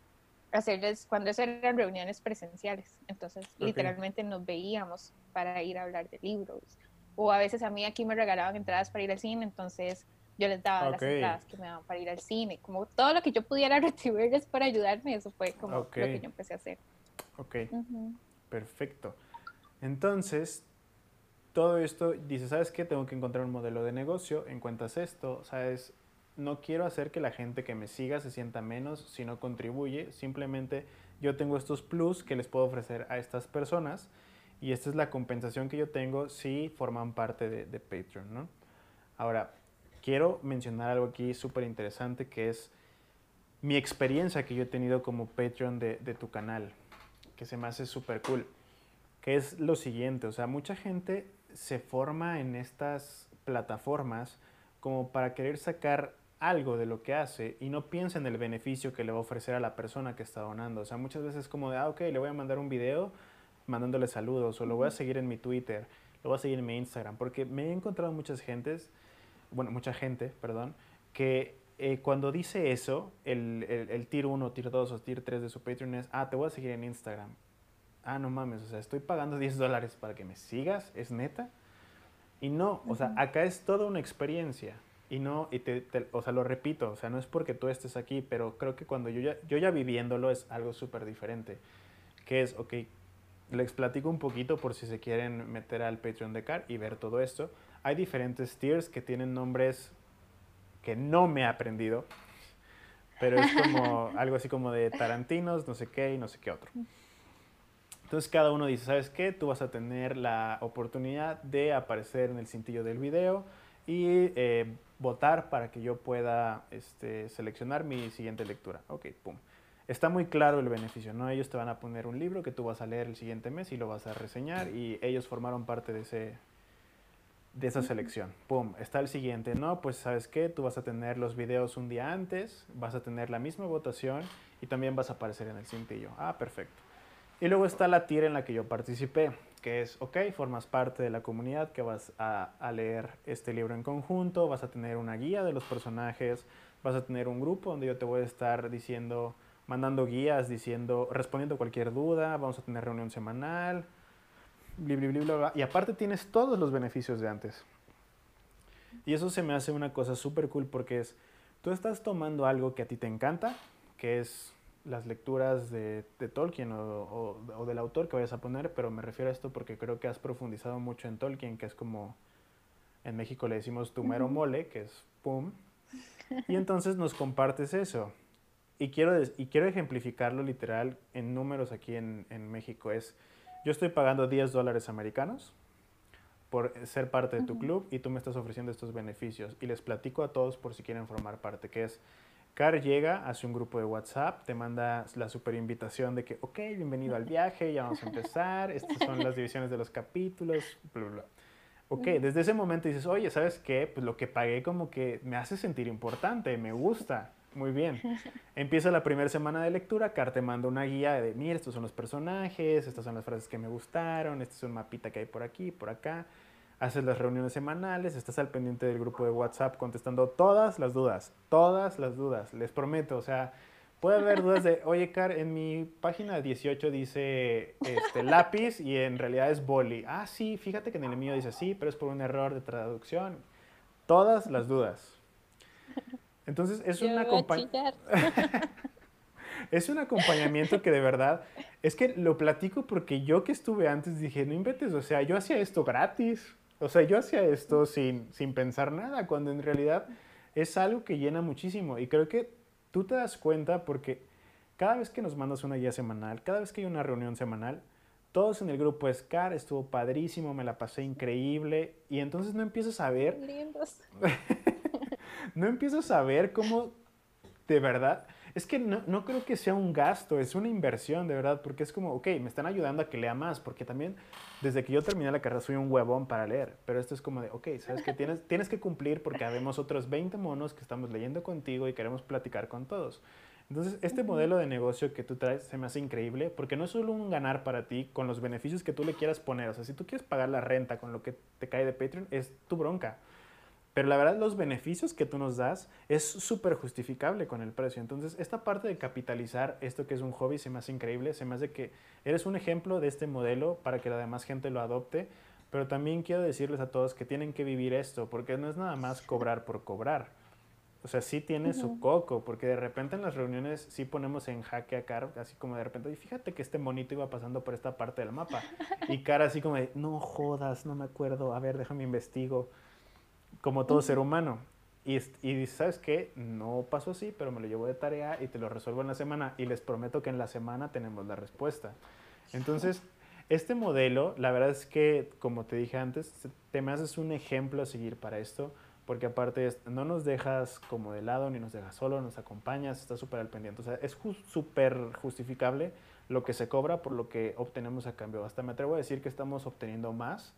hacerles, cuando esas eran reuniones presenciales, entonces literalmente nos veíamos para ir a hablar de libros. O a veces a mí aquí me regalaban entradas para ir al cine, entonces yo les daba las entradas que me daban para ir al cine. Como todo lo que yo pudiera [laughs] retribuirles para ayudarme, eso fue como lo que yo empecé a hacer. Ok, perfecto. Entonces, todo esto, dice, ¿sabes qué? Tengo que encontrar un modelo de negocio, encuentras esto, ¿sabes? No quiero hacer que la gente que me siga se sienta menos si no contribuye, simplemente yo tengo estos plus que les puedo ofrecer a estas personas y esta es la compensación que yo tengo si forman parte de, Patreon, ¿no? Ahora, quiero mencionar algo aquí súper interesante que es mi experiencia que yo he tenido como Patreon de, de tu canal, que se me hace súper cool, que es lo siguiente, o sea, mucha gente se forma en estas plataformas como para querer sacar algo de lo que hace y no piensa en el beneficio que le va a ofrecer a la persona que está donando. O sea, muchas veces es como de, ah, ok, le voy a mandar un video mandándole saludos o lo voy a seguir en mi Twitter, lo voy a seguir en mi Instagram, porque me he encontrado muchas gentes, bueno, mucha gente, perdón, que eh, cuando dice eso, el, el, el tier 1, tier 2 o tier 3 de su Patreon es, ah, te voy a seguir en Instagram ah, no mames, o sea, estoy pagando [laughs] 10 dólares para que me sigas, ¿es neta? Y no, o sea, acá es toda una experiencia. Y no, y te, o sea, lo repito, o sea, no es porque tú estés aquí, pero creo que cuando yo ya, yo ya viviéndolo es algo súper diferente. Que es, ok, les platico un poquito por si se quieren meter al Patreon de Car y ver todo esto. Hay diferentes tiers que tienen nombres que no me he aprendido, pero es como [laughs] algo así como de Tarantinos, no sé qué y no sé qué otro. Entonces cada uno dice, ¿sabes qué? Tú vas a tener la oportunidad de aparecer en el cintillo del video y eh, votar para que yo pueda este, seleccionar mi siguiente lectura. Ok, pum. Está muy claro el beneficio, ¿no? Ellos te van a poner un libro que tú vas a leer el siguiente mes y lo vas a reseñar y ellos formaron parte de, ese, de esa selección. Pum, está el siguiente, ¿no? Pues sabes qué, tú vas a tener los videos un día antes, vas a tener la misma votación y también vas a aparecer en el cintillo. Ah, perfecto. Y luego está la tira en la que yo participé, que es, ok, formas parte de la comunidad que vas a, leer este libro en conjunto, vas a tener una guía de los personajes, vas a tener un grupo donde yo te voy a estar diciendo, mandando guías, diciendo, respondiendo cualquier duda, vamos a tener reunión semanal, bla, bla, bla, y aparte tienes todos los beneficios de antes. Y eso se me hace una cosa súper cool porque es, tú estás tomando algo que a ti te encanta, que es las lecturas de, Tolkien o, del autor que vayas a poner, pero me refiero a esto porque creo que has profundizado mucho en Tolkien, que es como en México le decimos tu mero mole, que es pum, y entonces nos compartes eso. Y quiero, y quiero ejemplificarlo literal en números aquí en, en México. Es, yo estoy pagando 10 dólares americanos por ser parte de tu club y tú me estás ofreciendo estos beneficios. Y les platico a todos por si quieren formar parte, que es Car llega, hace un grupo de WhatsApp, te manda la super invitación de que, ok, bienvenido al viaje, ya vamos a empezar, estas son las divisiones de los capítulos, bla, bla. Ok, desde ese momento dices, oye, ¿sabes qué? Pues lo que pagué como que me hace sentir importante, me gusta, muy bien. [laughs] Empieza la primera semana de lectura, Car te manda una guía de, mira, estos son los personajes, estas son las frases que me gustaron, este es un mapita que hay por aquí, por acá haces las reuniones semanales, estás al pendiente del grupo de WhatsApp contestando todas las dudas, todas las dudas, les prometo, o sea, puede haber dudas de, oye, Car, en mi página 18 dice este, lápiz y en realidad es boli. Ah, sí, fíjate que en el mío dice así, pero es por un error de traducción. Todas las dudas. Entonces, es una [laughs] es un acompañamiento que de verdad, es que lo platico porque yo que estuve antes dije, no inventes, o sea, yo hacía esto gratis. O sea, yo hacía esto sin, sin pensar nada, cuando en realidad es algo que llena muchísimo. Y creo que tú te das cuenta porque cada vez que nos mandas una guía semanal, cada vez que hay una reunión semanal, todos en el grupo SCAR, estuvo padrísimo, me la pasé increíble. Y entonces no empiezas a ver... Lindos. [laughs] no empiezas a ver cómo de verdad es que no, no, creo que sea un gasto, es una inversión, de verdad, porque es como, ok, me están ayudando a que lea más, porque también desde que yo terminé la carrera soy un huevón para leer, pero esto es como de, ok, sabes que tienes, tienes que cumplir porque habemos otros 20 monos que estamos leyendo contigo y queremos platicar con todos. Entonces, este modelo de negocio que tú traes se me hace increíble porque no es solo un ganar para ti con los beneficios que tú le quieras poner. O sea, si tú quieres pagar la renta con lo que te cae de Patreon, es tu bronca. Pero la verdad, los beneficios que tú nos das es súper justificable con el precio. Entonces, esta parte de capitalizar esto que es un hobby se me hace increíble. Se me hace que eres un ejemplo de este modelo para que la demás gente lo adopte. Pero también quiero decirles a todos que tienen que vivir esto, porque no es nada más cobrar por cobrar. O sea, sí tiene su coco, porque de repente en las reuniones sí ponemos en jaque a Car, así como de repente, y fíjate que este monito iba pasando por esta parte del mapa. Y Car así como de, no jodas, no me acuerdo, a ver, déjame investigo, como todo ser humano. Y, y ¿sabes qué? No pasó así, pero me lo llevo de tarea y te lo resuelvo en la semana y les prometo que en la semana tenemos la respuesta. Entonces, este modelo, la verdad es que, como te dije antes, te me haces un ejemplo a seguir para esto porque aparte no nos dejas como de lado, ni nos dejas solo, nos acompañas, estás súper al pendiente. O sea, es súper justificable lo que se cobra por lo que obtenemos a cambio. Hasta me atrevo a decir que estamos obteniendo más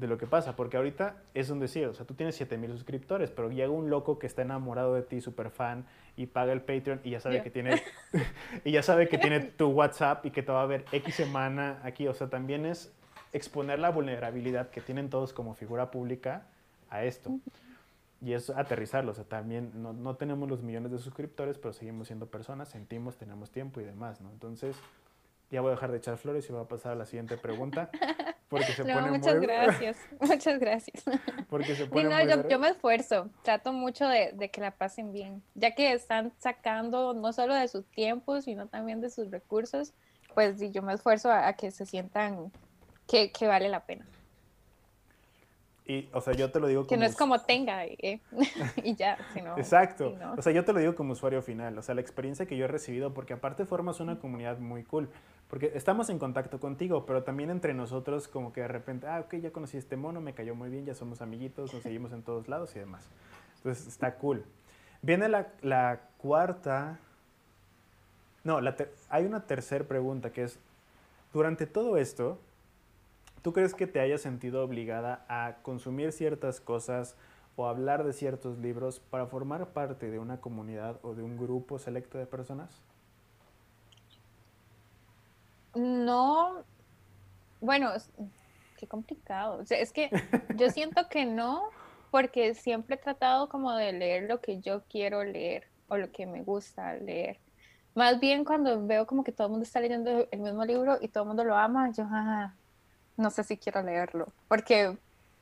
de lo que pasa, porque ahorita es un decir, o sea, tú tienes 7000 suscriptores, pero llega un loco que está enamorado de ti, súper fan, y paga el Patreon y ya sabe que tiene [laughs] y ya sabe que tiene [laughs] tu WhatsApp y que te va a ver X semana aquí, o sea, también es exponer la vulnerabilidad que tienen todos como figura pública a esto. Y es aterrizarlo, o sea, también no, no, tenemos los millones de suscriptores, pero seguimos siendo personas, sentimos, tenemos tiempo y demás, ¿no? Entonces, ya voy a dejar de echar flores y voy a pasar a la siguiente pregunta. [laughs] Porque se pone muchas [laughs] gracias, muchas gracias. [laughs] Porque se pone no, yo, yo, me esfuerzo, trato mucho de, de, que la pasen bien, ya que están sacando no solo de sus tiempos, sino también de sus recursos, pues yo me esfuerzo a, a que se sientan que, que vale la pena. Y, o sea, yo te lo digo como... Que no es como tenga eh, [laughs] y ya, sino... Exacto. O sea, yo te lo digo como usuario final. O sea, la experiencia que yo he recibido, porque aparte formas una comunidad muy cool. Porque estamos en contacto contigo, pero también entre nosotros como que de repente, ah, ok, ya conocí a este mono, me cayó muy bien, ya somos amiguitos, nos [laughs] seguimos en todos lados y demás. Entonces, está cool. Viene la, la cuarta... No, la hay una tercera pregunta que es, durante todo esto, ¿Tú crees que te hayas sentido obligada a consumir ciertas cosas o hablar de ciertos libros para formar parte de una comunidad o de un grupo selecto de personas? No, bueno, qué complicado. es que yo [laughs] siento que no, porque siempre he tratado como de leer lo que yo quiero leer o lo que me gusta leer. Más bien cuando veo como que todo el mundo está leyendo el mismo libro y todo el mundo lo ama, yo, ah, no sé si quiero leerlo, porque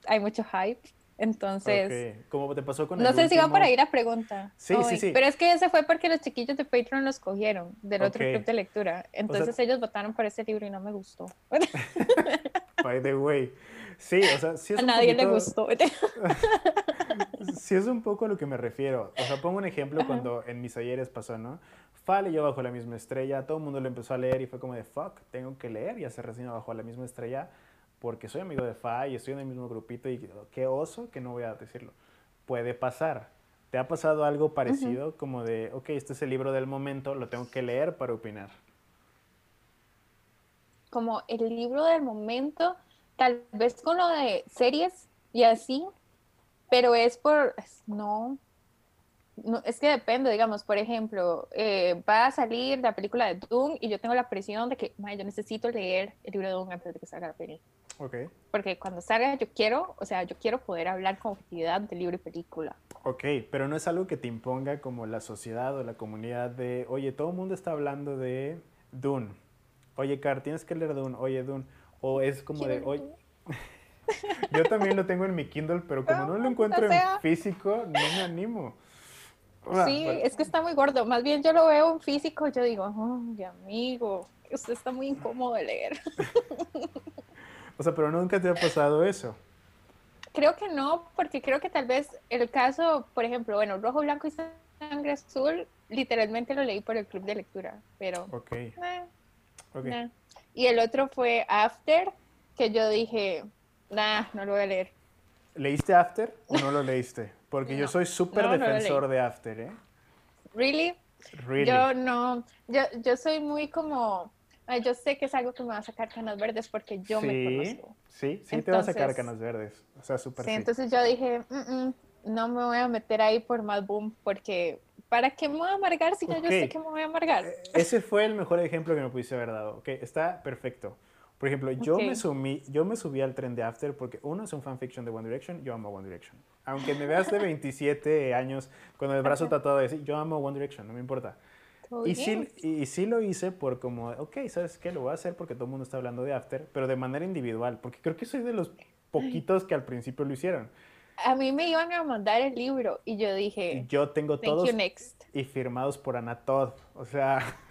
hay mucho hype. Entonces, ¿cómo te pasó con No sé si va por ahí la pregunta. Sí, sí, sí. Pero es que ese fue porque los chiquillos de Patreon los cogieron del otro club de lectura. Entonces ellos votaron por ese libro y no me gustó. [laughs] By the way. Sí, o sea, sí es A nadie le gustó. [laughs] sí es un poco a lo que me refiero. O sea, pongo un ejemplo cuando en mis ayeres pasó, ¿no? Fa leyó bajo la misma estrella, todo el mundo lo empezó a leer y fue como de, fuck, tengo que leer y hacer reseña bajo la misma estrella porque soy amigo de Fa y estoy en el mismo grupito y qué oso que no voy a decirlo. Puede pasar. ¿Te ha pasado algo parecido como de, ok, este es el libro del momento, lo tengo que leer para opinar? Como el libro del momento, tal vez con lo de series y así, pero es por, no, no, es que depende, digamos, por ejemplo, eh, va a salir la película de Doom y yo tengo la presión de que, yo necesito leer el libro de Doom antes de que salga la película. Okay. Porque cuando salga yo quiero, o sea, yo quiero poder hablar con objetividad de libro y película. Ok, pero no es algo que te imponga como la sociedad o la comunidad de, oye, todo el mundo está hablando de Dune. Oye, Car, tienes que leer Dune. Oye, Dune. O es como de, oye... [laughs] yo también lo tengo en mi Kindle, pero como no, lo encuentro en físico, no me animo. [laughs] Sí, es que está muy gordo. Más bien yo lo veo en físico, yo digo, oh, amigo, usted está muy incómodo de leer. [laughs] O sea, pero nunca te ha pasado eso. Creo que no, porque creo que tal vez el caso, por ejemplo, bueno, Rojo, Blanco y Sangre Azul, literalmente lo leí por el club de lectura, pero... Ok. Eh, y el otro fue After, que yo dije, nah, no lo voy a leer. ¿Leíste After o no lo leíste? Porque yo [laughs] soy súper defensor de After, ¿eh? ¿Really? Really. Yo no, yo, yo soy muy como yo sé que es algo que me va a sacar canas verdes porque yo me conozco. Sí, sí te va a sacar canas verdes. O sea, súper sí, entonces yo dije, mm, mm, no me voy a meter ahí por más boom porque ¿Para qué me voy a amargar si ya yo sé que me voy a amargar? Ese fue el mejor ejemplo que me pudiste haber dado. Ok, está perfecto. Por ejemplo, yo, Ok. me sumí, yo me subí al tren de After porque uno es un fanfiction de One Direction, yo amo One Direction. Aunque me veas de 27 años con el brazo tatuado de decir, yo amo One Direction, no me importa. Todo Y sí, y sí lo hice por como, ok, ¿sabes qué? Lo voy a hacer porque todo el mundo está hablando de After, pero de manera individual, porque creo que soy de los poquitos que al principio lo hicieron. A mí me iban a mandar el libro y yo dije, yo tengo thank todos you next. y firmados por Ana Todd. O sea, [laughs]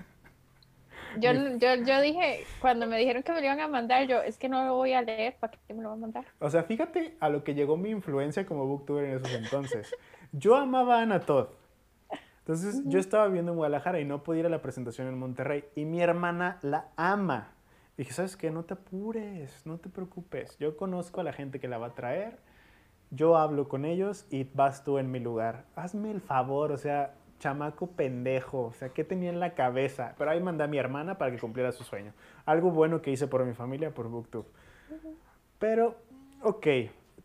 Yo, yo, yo dije, cuando me dijeron que me lo iban a mandar, yo, es que no lo voy a leer, ¿para qué me lo van a mandar? o sea, fíjate a lo que llegó mi influencia como booktuber en esos entonces. Yo amaba a Ana Todd. Entonces, yo estaba viendo en Guadalajara y no podía ir a la presentación en Monterrey. Y mi hermana la ama. Dije, ¿sabes qué? No te apures, no te preocupes. Yo conozco a la gente que la va a traer. Yo hablo con ellos y vas tú en mi lugar. Hazme el favor, o sea, chamaco pendejo. O sea, ¿qué tenía en la cabeza? Pero ahí mandé a mi hermana para que cumpliera su sueño. Algo bueno que hice por mi familia, por Booktube. Pero, ok,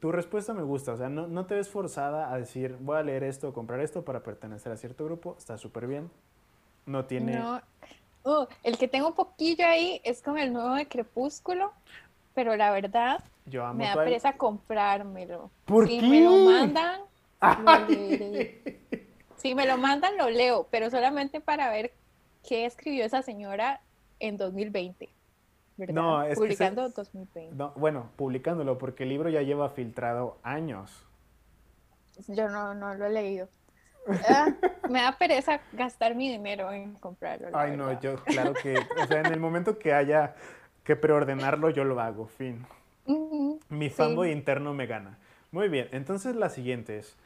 tu respuesta me gusta. O sea, no, no te ves forzada a decir, voy a leer esto comprar esto para pertenecer a cierto grupo. Está súper bien. No tiene... No. Uh, el que tengo un poquillo ahí es con el nuevo de Crepúsculo, pero la verdad Yo amo me da pereza comprármelo. ¿Por si qué? me lo mandan, [laughs] lo. Si me lo mandan, lo leo, pero solamente para ver qué escribió esa señora en 2020. ¿Verdad? No, es que Publicando se- 2020. No, bueno, publicándolo, porque el libro ya lleva filtrado años. Yo no, no lo he leído. Ah, me da pereza gastar mi dinero en comprarlo. Ay, no, yo, claro que, o sea, en el momento que haya que preordenarlo, yo lo hago, fin. Mi Sí. fanboy interno me gana. Muy bien, entonces la siguiente es,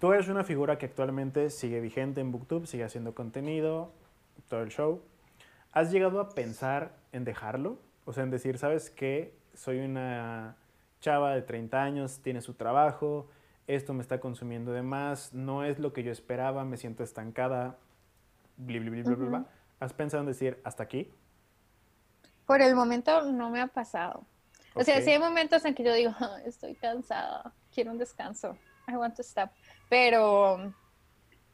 tú eres una figura que actualmente sigue vigente en Booktube, sigue haciendo contenido, todo el show. ¿Has llegado a pensar en dejarlo? O sea, en decir, ¿sabes qué? Soy una chava de 30 años, tiene su trabajo, esto me está consumiendo de más, no es lo que yo esperaba, me siento estancada, bli, bli, bli, bla, bla, bla. Ujú. ¿Has pensado en decir, hasta aquí? Por el momento no me ha pasado. O sea, sí hay momentos en que yo digo, "Ah, estoy cansada, quiero un descanso, I want to stop. Pero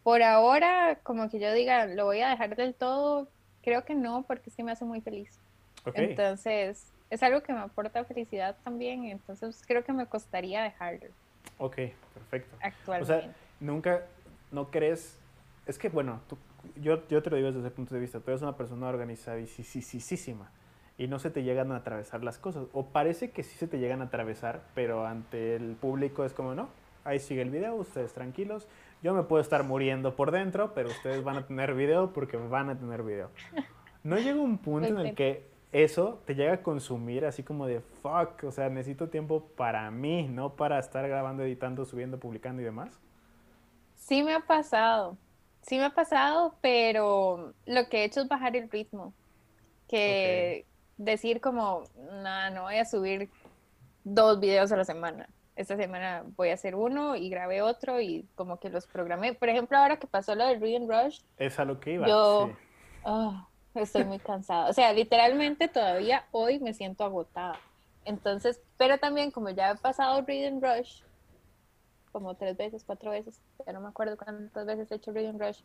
por ahora, como que yo diga, lo voy a dejar del todo, creo que no, porque sí me hace muy feliz. Ok. Entonces, es algo que me aporta felicidad también, entonces creo que me costaría dejarlo Ok, perfecto. actualmente. Nunca, no crees, es que bueno, tú- yo, yo te lo digo desde ese punto de vista, tú eres una persona organizadísima y no se te llegan a atravesar las cosas, o parece que sí se te llegan a atravesar, pero ante el público es como, no, ahí sigue el video, ustedes tranquilos, yo me puedo estar muriendo por dentro, pero ustedes van a tener video porque van a tener video. No llega un punto en el que eso te llega a consumir así como de fuck, o sea, necesito tiempo para mí, no para estar grabando, editando, subiendo, publicando y demás. Sí me ha pasado, sí me ha pasado, pero lo que he hecho es bajar el ritmo. Que decir como, no, no voy a subir dos videos a la semana. Esta semana voy a hacer uno y grabé otro y como que los programé. Por ejemplo, ahora que pasó lo del Reading Rush, Es a lo que iba. Yo- sí. ah, estoy muy cansada. O sea, literalmente todavía hoy me siento agotada. Entonces, pero también como ya he pasado Reading Rush, como tres veces, cuatro veces, ya no me acuerdo cuántas veces he hecho Reading Rush,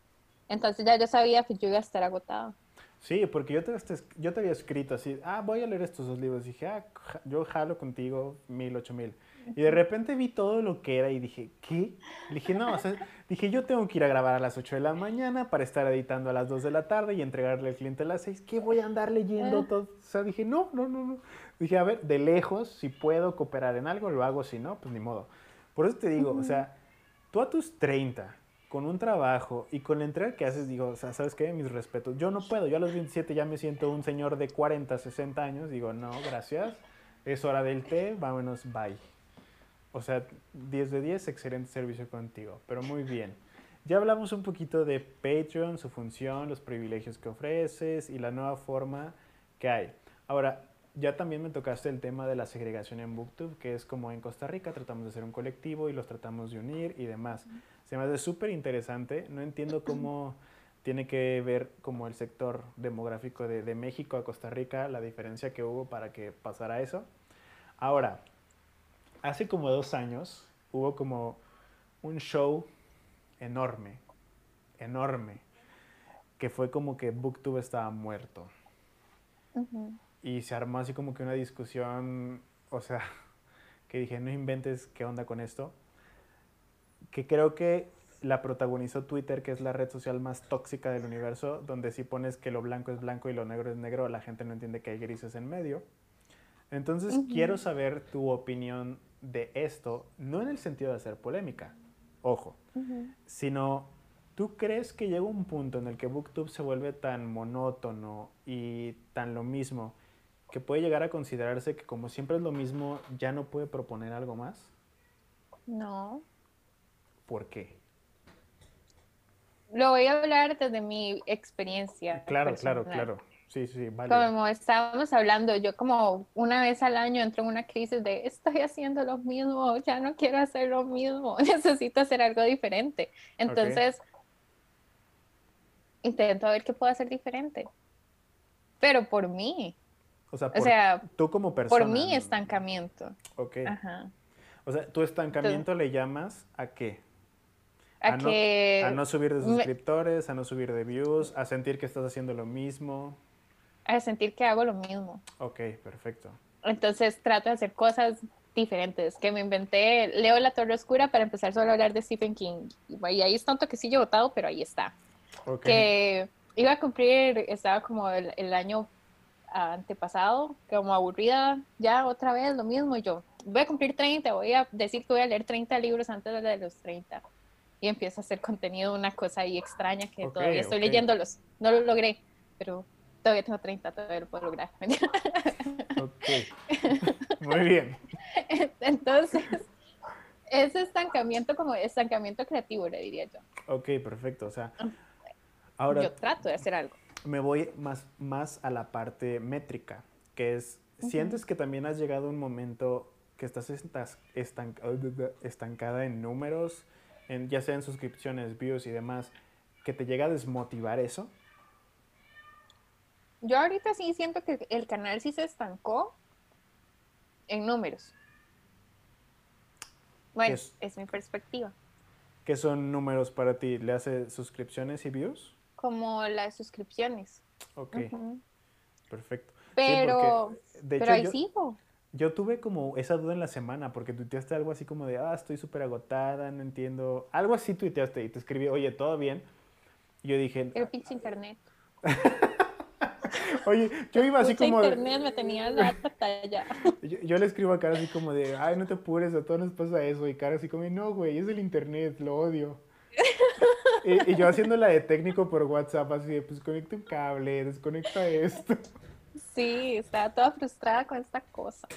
entonces ya yo sabía que yo iba a estar agotada. Sí, porque yo te, yo te había escrito así, ah, voy a leer estos dos libros. Dije, ah, yo jalo contigo mil, ocho mil. Y de repente vi todo lo que era y dije, ¿qué? Le dije, no, o sea, dije, yo tengo que ir a grabar a las 8 de la mañana para estar editando a las 2 de la tarde y entregarle al cliente a las 6. ¿Qué voy a andar leyendo Ah. todo? O sea, dije, no, no, no, no. Dije, a ver, de lejos, si puedo cooperar en algo, lo hago, si no, pues ni modo. Por eso te digo, o sea, tú a tus 30, con un trabajo y con la entrega que haces, digo, o sea, ¿sabes qué? Mis respetos. Yo no puedo, yo a los 27 ya me siento un señor de 40, 60 años, digo, no, gracias, es hora del té, vámonos, bye. O sea, 10 de 10, excelente servicio contigo, pero muy bien. Ya hablamos un poquito de Patreon, su función, los privilegios que ofreces y la nueva forma que hay. Ahora, ya también me tocaste el tema de la segregación en Booktube, que es como en Costa Rica tratamos de hacer un colectivo y los tratamos de unir y demás. Se me hace súper interesante. No entiendo cómo tiene que ver como el sector demográfico de, de México a Costa Rica, la diferencia que hubo para que pasara eso. Ahora, hace como dos años hubo como un show enorme enorme, que fue como que Booktube estaba muerto. Y se armó así como que una discusión, o sea, [laughs] que dije, no inventes qué onda con esto. Que creo que la protagonizó Twitter, que es la red social más tóxica del universo, donde si pones que lo blanco es blanco y lo negro es negro, la gente no entiende que hay grises en medio. Entonces quiero saber tu opinión de esto, no en el sentido de hacer polémica, ojo, sino ¿tú crees que llega un punto en el que Booktube se vuelve tan monótono y tan lo mismo que puede llegar a considerarse que como siempre es lo mismo, ya no puede proponer algo más? No. ¿Por qué? Lo voy a hablar desde mi experiencia. Claro, claro, claro. Sí, sí, vale. Como estábamos hablando, yo como una vez al año entro en una crisis de estoy haciendo lo mismo, ya no quiero hacer lo mismo, [laughs] necesito hacer algo diferente. Entonces, intento ver qué puedo hacer diferente. Pero por mí, O sea, o por- sea, tú como persona. por mi estancamiento. Ok. Ajá. O sea, tu estancamiento le llamas a qué? A, A no- que A no subir de me- suscriptores, a no subir de views, a sentir que estás haciendo lo mismo. A sentir que hago lo mismo. Ok, perfecto. Entonces trato de hacer cosas diferentes, que me inventé, leo La Torre Oscura para empezar solo a hablar de Stephen King. Y ahí está un toquecillo botado, pero ahí está. Ok. Que iba a cumplir, estaba como el, el año antepasado, como aburrida, ya otra vez lo mismo. Yo voy a cumplir 30, voy a decir que voy a leer 30 libros antes de los 30. Y empiezo a hacer contenido, una cosa ahí extraña que Ok, todavía estoy ok. leyéndolos. No lo logré, pero todavía tengo 30, todavía lo puedo lograr. Ok. [laughs] Muy bien. Entonces, ese estancamiento como estancamiento creativo, le diría yo. Ok, perfecto. O sea, ahora yo trato de hacer algo. me voy más, más a la parte métrica, que es, ¿sientes que también has llegado a un momento que estás estas- estanc- estancada en números, en, ya sea en suscripciones, views y demás, que te llega a desmotivar eso? Yo ahorita sí siento que el canal sí se estancó en números. Bueno, Es- es mi perspectiva. ¿Qué son números para ti? ¿Le hace suscripciones y views? Como las suscripciones. Ok, perfecto. Sí, Pero, porque, de pero hecho, ahí yo- sigo. Yo tuve como esa duda en la semana porque tuiteaste algo así como de, ah, estoy súper agotada, no entiendo. Algo así tuiteaste y te escribí, oye, ¿todo bien? Y yo dije, El pinche internet. [laughs] oye, yo iba así Pinche como, de- internet me tenía la batalla. [laughs] yo, yo le escribo a Cara así como de, ay, no te apures, a todos nos pasa eso. Y Cara así como, no, güey, es el internet, lo odio. [laughs] y, y yo haciéndola de técnico por WhatsApp, así de, pues conecta un cable, desconecta esto. Sí, estaba toda frustrada con esta cosa.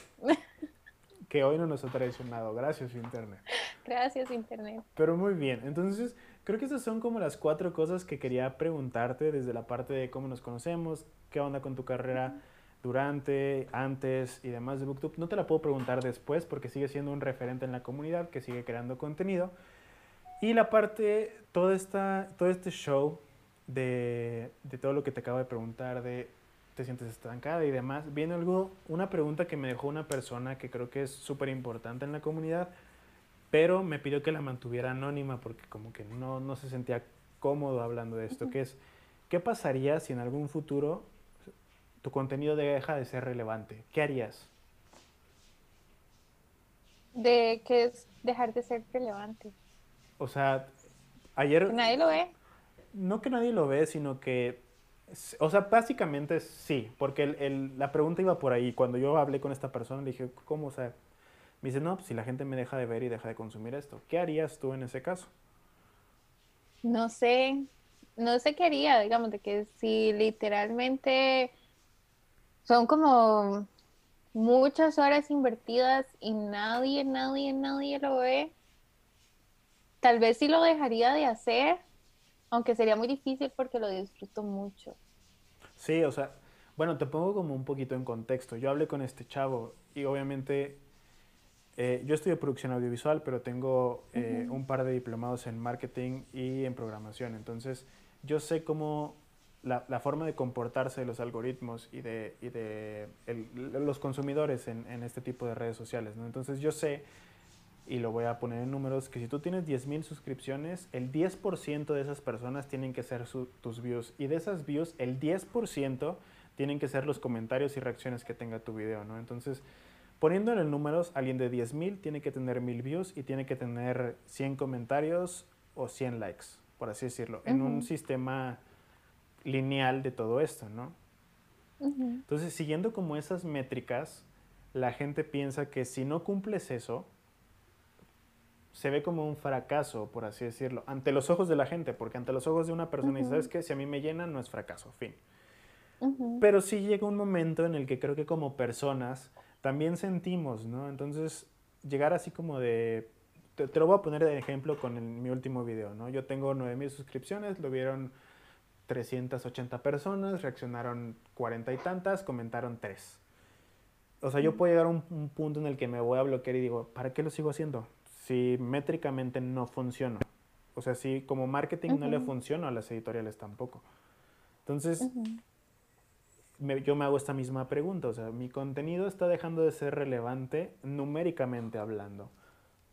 Que hoy no nos ha traicionado, gracias internet. Gracias, internet. Pero muy bien, entonces creo que esas son como las cuatro cosas que quería preguntarte desde la parte de cómo nos conocemos, qué onda con tu carrera durante, antes y demás de Booktube. No te la puedo preguntar después porque sigue siendo un referente en la comunidad que sigue creando contenido. Y la parte, todo, esta, todo este show de, de todo lo que te acabo de preguntar, de te sientes estancada y demás, viene algo, una pregunta que me dejó una persona que creo que es súper importante en la comunidad, pero me pidió que la mantuviera anónima porque como que no, no se sentía cómodo hablando de esto, que es, ¿qué pasaría si en algún futuro tu contenido deja de ser relevante? ¿Qué harías? De que es dejar de ser relevante. O sea, ayer... Que nadie lo ve. No que nadie lo ve, sino que, o sea, básicamente sí, porque el- el- la pregunta iba por ahí. Cuando yo hablé con esta persona, le dije, ¿cómo? O sea, me dice, no, pues si la gente me deja de ver y deja de consumir esto, ¿qué harías tú en ese caso? No sé, no sé qué haría, digamos, de que si literalmente son como muchas horas invertidas y nadie, nadie, nadie lo ve, tal vez sí lo dejaría de hacer, aunque sería muy difícil porque lo disfruto mucho. Sí, o sea, bueno, te pongo como un poquito en contexto. Yo hablé con este chavo y obviamente eh, yo estudio producción audiovisual, pero tengo eh, un par de diplomados en marketing y en programación. Entonces, yo sé cómo la, la forma de comportarse de los algoritmos y de, y de el- los consumidores en, en este tipo de redes sociales. ¿no? Entonces, yo sé y lo voy a poner en números, que si tú tienes 10.000 suscripciones, el 10% de esas personas tienen que ser su- tus views. Y de esas views, el 10% tienen que ser los comentarios y reacciones que tenga tu video, ¿no? Entonces, poniéndolo en números, alguien de 10.000 tiene que tener 1.000 views y tiene que tener 100 comentarios o 100 likes, por así decirlo, en un sistema lineal de todo esto, ¿no? Ujú. Entonces, siguiendo como esas métricas, la gente piensa que si no cumples eso, se ve como un fracaso, por así decirlo, ante los ojos de la gente, porque ante los ojos de una persona, y Ujú. sabes que si a mí me llenan, no es fracaso, fin. Ujú. Pero sí llega un momento en el que creo que como personas también sentimos, ¿no? Entonces, llegar así como de... Te, te lo voy a poner de ejemplo con el- mi último video, ¿no? Yo tengo 9000 suscripciones, lo vieron 380 personas, reaccionaron 40 y tantas, comentaron 3. O sea, yo puedo llegar a un, un punto en el que me voy a bloquear y digo, ¿para qué lo sigo haciendo? Si métricamente no funciona. O sea, si como marketing no le funciona a las editoriales tampoco. Entonces, Ujú. Me- yo me hago esta misma pregunta, o sea, mi contenido está dejando de ser relevante numéricamente hablando.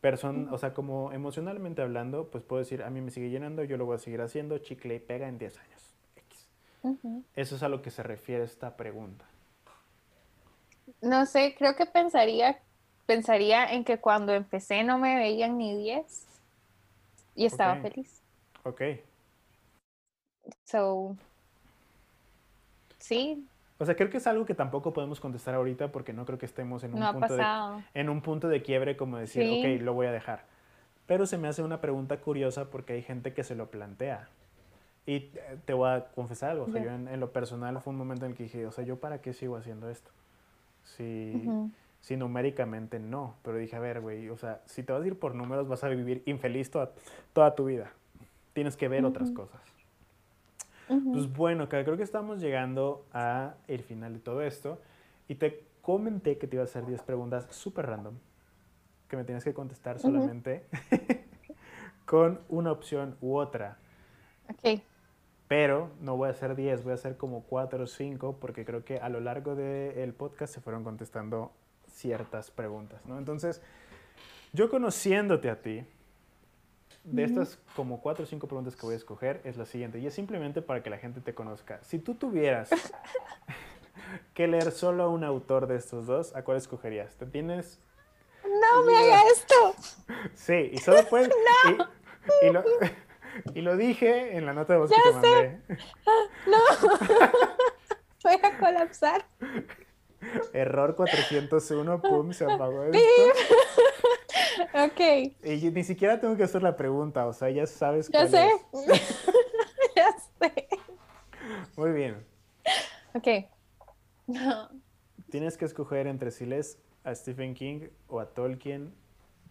Person, o sea, como emocionalmente hablando, pues puedo decir, a mí me sigue llenando, yo lo voy a seguir haciendo, chicle y pega en 10 años. X. Eso es a lo que se refiere esta pregunta. No sé, creo que pensaría, pensaría en que cuando empecé no me veían ni 10 y estaba feliz. Ok. So, sí, O sea, creo que es algo que tampoco podemos contestar ahorita porque no creo que estemos en un, no punto, de, en un punto de quiebre como decir, Sí. ok, lo voy a dejar. Pero se me hace una pregunta curiosa porque hay gente que se lo plantea. Y eh, te voy a confesar algo, o sea, Ya. yo en, en lo personal fue un momento en el que dije, o sea, ¿yo para qué sigo haciendo esto? Si, Ujú. si numéricamente no, pero dije, a ver, güey, o sea, si te vas a ir por números vas a vivir infeliz toda, toda tu vida. Tienes que ver otras Ujú. Pues bueno, creo que estamos llegando a el final de todo esto. Y te comenté que te iba a hacer 10 preguntas súper random, que me tienes que contestar solamente [laughs] con una opción u otra. Ok, Pero no voy a hacer 10, voy a hacer como 4 o 5, porque creo que a lo largo del podcast se fueron contestando ciertas preguntas, ¿no? Entonces, yo conociéndote a ti, de estas como 4 o 5 preguntas que voy a escoger, es la siguiente, y es simplemente para que la gente te conozca. Si tú tuvieras [laughs] que leer solo a un autor de estos dos, ¿a cuál escogerías? ¿Te tienes no me haga esto. Sí, y solo fue. [laughs] y, y lo, [laughs] y lo dije en la nota de voz que te mandé. Voy a colapsar. Error 401, pum, se apagó esto. Ok, Y ni siquiera tengo que hacer la pregunta, o sea, ya sabes ya sé. es. [laughs] ya sé. Muy bien. Ok. No. Tienes que escoger entre si lees a Stephen King o a Tolkien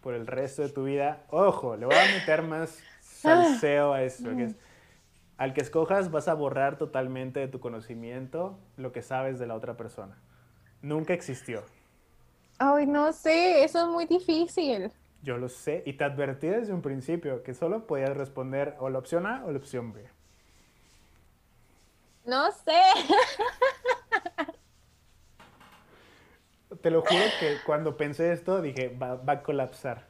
por el resto de tu vida. Ojo, le voy a meter más salseo a esto. que es, al que escojas vas a borrar totalmente de tu conocimiento lo que sabes de la otra persona. Nunca existió. Ay, no sé, eso es muy difícil. Yo lo sé y te advertí desde un principio que solo podías responder o la opción A o la opción B. No sé. [laughs] Te lo juro que cuando pensé esto dije, va, va a colapsar.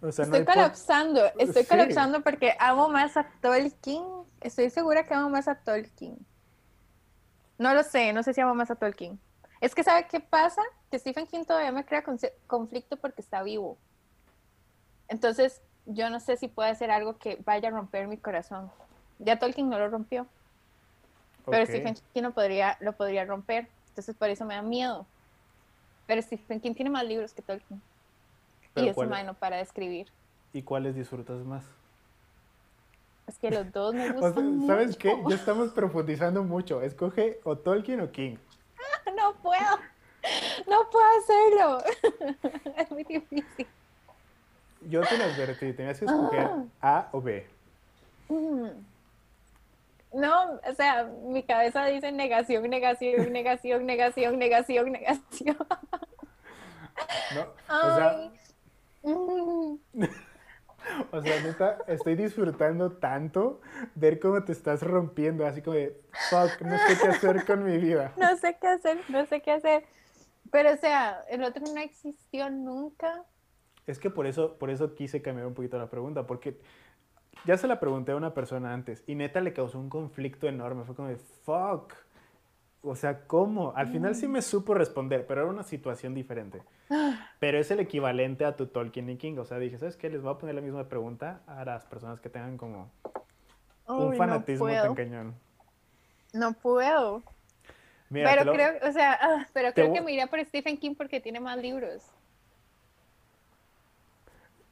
O sea, no Estoy por- colapsando, estoy Sí. colapsando porque amo más a Tolkien. Estoy segura que amo más a Tolkien. No lo sé, no sé si amo más a Tolkien. Es que, ¿sabe qué pasa? Que Stephen King todavía me crea conflicto porque está vivo. Entonces, yo no sé si puede hacer algo que vaya a romper mi corazón. Ya Tolkien no lo rompió, pero. Stephen King lo podría, lo podría romper. Entonces, por eso me da miedo. Pero Stephen King tiene más libros que Tolkien. Pero Y es ¿cuál- humano para escribir. ¿Y cuáles disfrutas más? Es que los dos me [laughs] O gustan sea, ¿Sabes qué? Ya estamos profundizando mucho. Escoge o Tolkien o King. [laughs] No puedo. No puedo hacerlo. [laughs] Es muy difícil. Yo te lo advertí, tenías que escoger A o B. Mm. No, o sea, mi cabeza dice negación, negación, negación, negación, negación, negación. ¿no? O sea, Ay. [laughs] O sea, neta, estoy disfrutando tanto ver cómo te estás rompiendo, así como de, fuck, no sé qué hacer con mi vida. [laughs] No sé qué hacer, no sé qué hacer. Pero, o sea, el otro no existió nunca. Es que por eso, por eso quise cambiar un poquito la pregunta, porque ya se la pregunté a una persona antes y neta le causó un conflicto enorme. Fue como de, fuck. O sea, ¿cómo? Al final sí me supo responder, pero era una situación diferente. [gasps] Pero es el equivalente a tu Tolkien y King. O sea, dije, ¿sabes qué? Les voy a poner la misma pregunta a las personas que tengan como un Uy, fanatismo no tan cañón. No puedo. Mira, pero lo- creo, o sea, ah, pero te creo que me iría por Stephen King porque tiene más libros.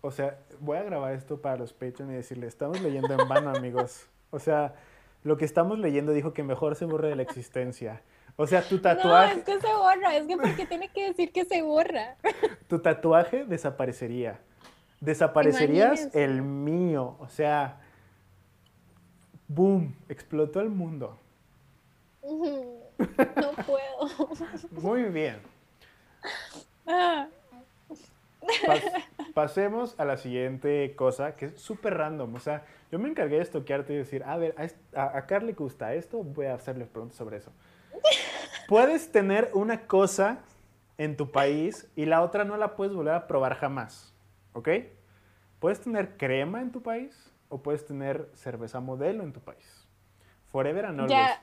O sea, voy a grabar esto para los Patreon y decirle, estamos leyendo en vano, amigos. O sea, lo que estamos leyendo dijo que mejor se borre de la existencia. O sea, tu [laughs] No, tatuaje, es que se borra, es que porque tiene que decir que se borra. [laughs] tu tatuaje desaparecería. Desaparecerías Imagínense. el mío. O sea, boom, explotó el mundo. No puedo. [laughs] Muy bien. Ah, Pas- pasemos a la siguiente cosa, que es súper random. O sea, yo me encargué de estoquearte y decir, a ver, a, a, Carly gusta esto, voy a hacerle preguntas sobre eso. [laughs] Puedes tener una cosa en tu país y la otra no la puedes volver a probar jamás, ¿ok? Puedes tener crema en tu país o puedes tener cerveza modelo en tu país. Forever and always. Ya,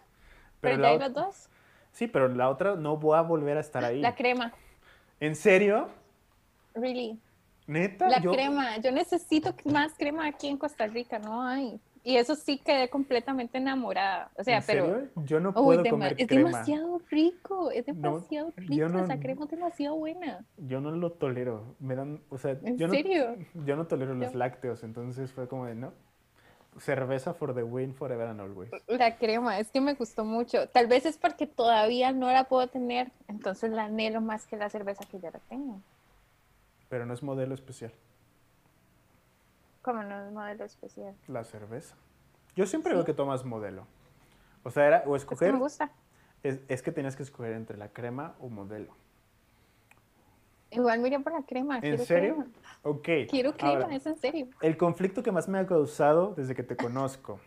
pero la ya hay dos. Sí, pero la otra no va a volver a estar ahí. La crema, ¿En serio? really. ¿Neta? La Yo- crema, yo necesito más crema aquí en Costa Rica, no hay. Y eso sí quedé completamente enamorada. O sea, ¿En pero serio? Yo no puedo dema- comer es crema. demasiado rico, es demasiado rico, no- esa crema es demasiado buena. Yo no lo tolero. Me dan, o sea, ¿En yo serio? no, yo no tolero los lácteos, entonces fue como de no. Cerveza for the win forever and always. La crema, es que me gustó mucho. Tal vez es porque todavía no la puedo tener, entonces la anhelo más que la cerveza que ya la tengo. Pero no es modelo especial, Como no es modelo especial. la cerveza. Yo siempre veo que tomas modelo. O sea, era o Es que escoger, me gusta. es, es que tenías que escoger entre la crema o modelo. Igual miré por la crema. ¿En serio? crema. Ok. Quiero crema, ahora, es en serio. El conflicto que más me ha causado desde que te conozco,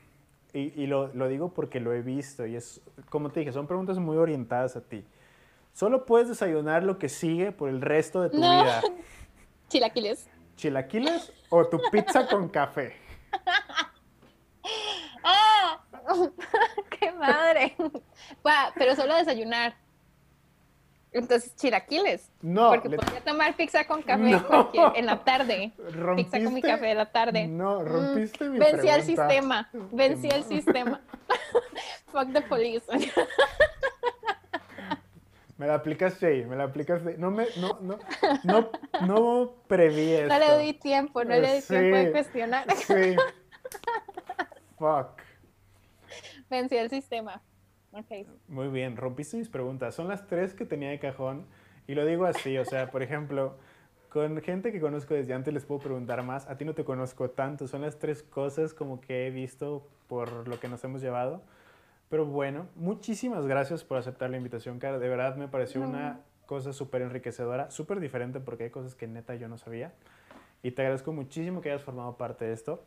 y, y lo, lo digo porque lo he visto, y es, como te dije, son preguntas muy orientadas a ti. Solo puedes desayunar lo que sigue por el resto de tu No. vida. [laughs] Chilaquiles. ¿Chilaquiles o tu pizza con café? [laughs] ¡Ah! [laughs] ¡Qué madre! Pero solo desayunar. Entonces, chilaquiles. No, Porque le- podría tomar pizza con café No. en la tarde. Pizza con mi café de la tarde. No, Mm, rompiste mi Vencí al pregunta. sistema. Vencí al sistema. [laughs] Fuck the police. Me la aplicaste ahí, me la aplicaste. No me, no, no, no, no preví esto. [laughs] No le di tiempo, no le di tiempo de Sí. cuestionar. Sí. Fuck. Vencí al sistema. Ok. Muy bien, rompiste mis preguntas. Son las tres que tenía de cajón y lo digo así, o sea, por ejemplo, con gente que conozco desde antes les puedo preguntar más, a ti no te conozco tanto, son las tres cosas como que he visto por lo que nos hemos llevado. Pero bueno, muchísimas gracias por aceptar la invitación, Cara. De verdad me pareció no. una cosa súper enriquecedora, súper diferente porque hay cosas que neta yo no sabía. Y te agradezco muchísimo que hayas formado parte de esto.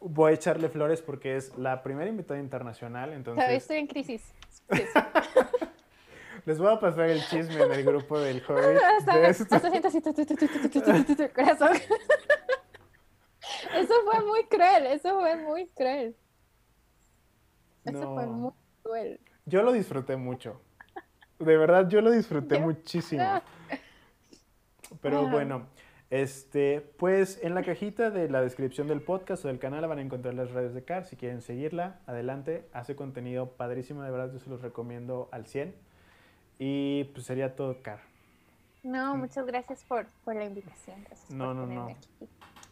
Voy a echarle flores porque es la primera invitada internacional, entonces... Pero estoy en crisis. Les voy a pasar el chisme en el grupo del Hobbit. De esto. Eso fue muy cruel, eso fue muy cruel. Eso fue No. muy cruel. Yo lo disfruté mucho. De verdad, yo lo disfruté muchísimo. Pero bueno, este, pues en la cajita de la descripción del podcast o del canal van a encontrar las redes de Car. Si quieren seguirla, adelante. Hace contenido padrísimo, de verdad, yo se los recomiendo al 100. Y pues sería todo Car. No, muchas gracias por, por la invitación. Gracias No, por no, no. aquí.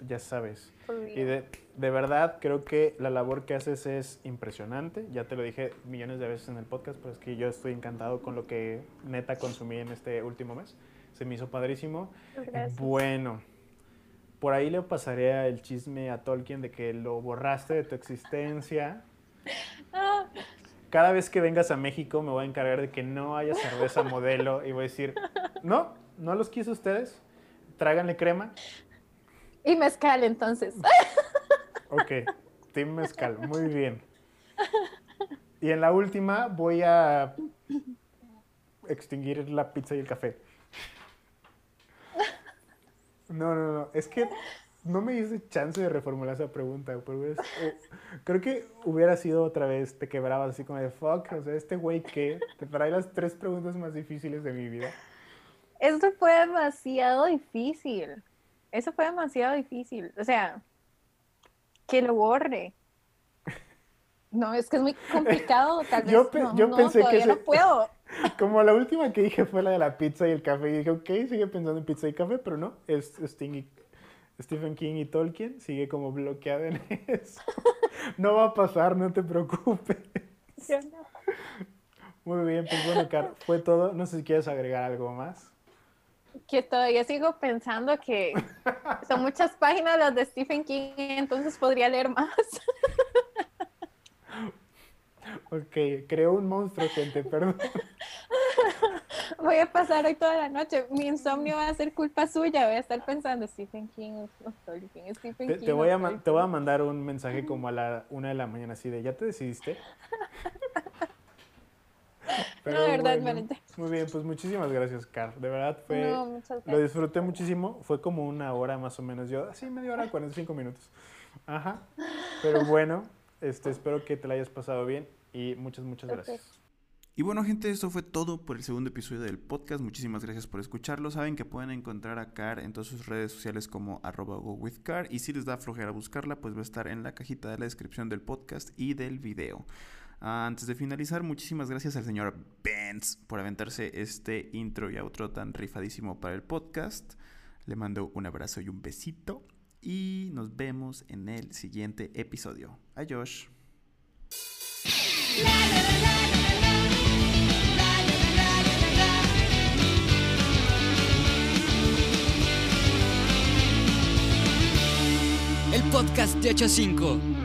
Ya sabes. Y de, de verdad creo que la labor que haces es impresionante. Ya te lo dije millones de veces en el podcast, pero es que yo estoy encantado con lo que neta consumí en este último mes. Se me hizo padrísimo. Gracias. Bueno, por ahí le pasaré el chisme a Tolkien de que lo borraste de tu existencia. Ah, [laughs] Cada vez que vengas a México me voy a encargar de que no haya cerveza modelo y voy a decir, no, no los quiso ustedes, tráganle crema. Y mezcal entonces. Ok, Team Mezcal, muy bien. Y en la última voy a extinguir la pizza y el café. No, no, no. Es que no me hice chance de reformular esa pregunta. Pero es- eh, creo que hubiera sido otra vez, te quebrabas así como de fuck. O sea, este güey que te trae las tres preguntas más difíciles de mi vida. Eso fue demasiado difícil. Eso fue demasiado difícil. O sea, que lo borre. No, es que es muy complicado. [laughs] Tal vez Yo pe- no, yo no, pensé que no puedo. [laughs] Como la última que dije fue la de la pizza y el café. Y dije, ok, sigue pensando en pizza y café, pero no. Es Sting y- Stephen King y Tolkien. Sigue como bloqueado en [laughs] eso. No va a pasar, no te preocupes. Yo no. Muy bien, pues bueno, Car, fue todo. No sé si quieres agregar algo más. Que todavía sigo pensando que son [laughs] muchas páginas las de Stephen King, entonces podría leer más. Ok, creó un monstruo, gente, perdón. [laughs] Voy a pasar hoy toda la noche. Mi insomnio va a ser culpa suya. Voy a estar pensando Stephen King Stephen Te, King. te voy a, te voy a mandar un mensaje como a la [laughs] una de la mañana, así de, ¿ya te decidiste? No, de verdad, Valente. Muy bien, pues muchísimas gracias, Car. De verdad fue... No, Lo disfruté muchísimo. Fue como una hora más o menos. Yo, así media hora, 45 minutos. Ajá. Pero [laughs] bueno, este, espero que te la hayas pasado bien y muchas, muchas gracias. Y bueno, gente, eso fue todo por el segundo episodio del podcast. Muchísimas gracias por escucharlo. Saben que pueden encontrar a Car en todas sus redes sociales como arroba gowithcar. Y si les da flojera buscarla, pues va a estar en la cajita de la descripción del podcast y del video. Ah, antes de finalizar, muchísimas gracias al señor Benz por aventarse este intro y outro tan rifadísimo para el podcast. Le mando un abrazo y un besito. Y nos vemos en el siguiente episodio. Adiós. El podcast de 8 a 5.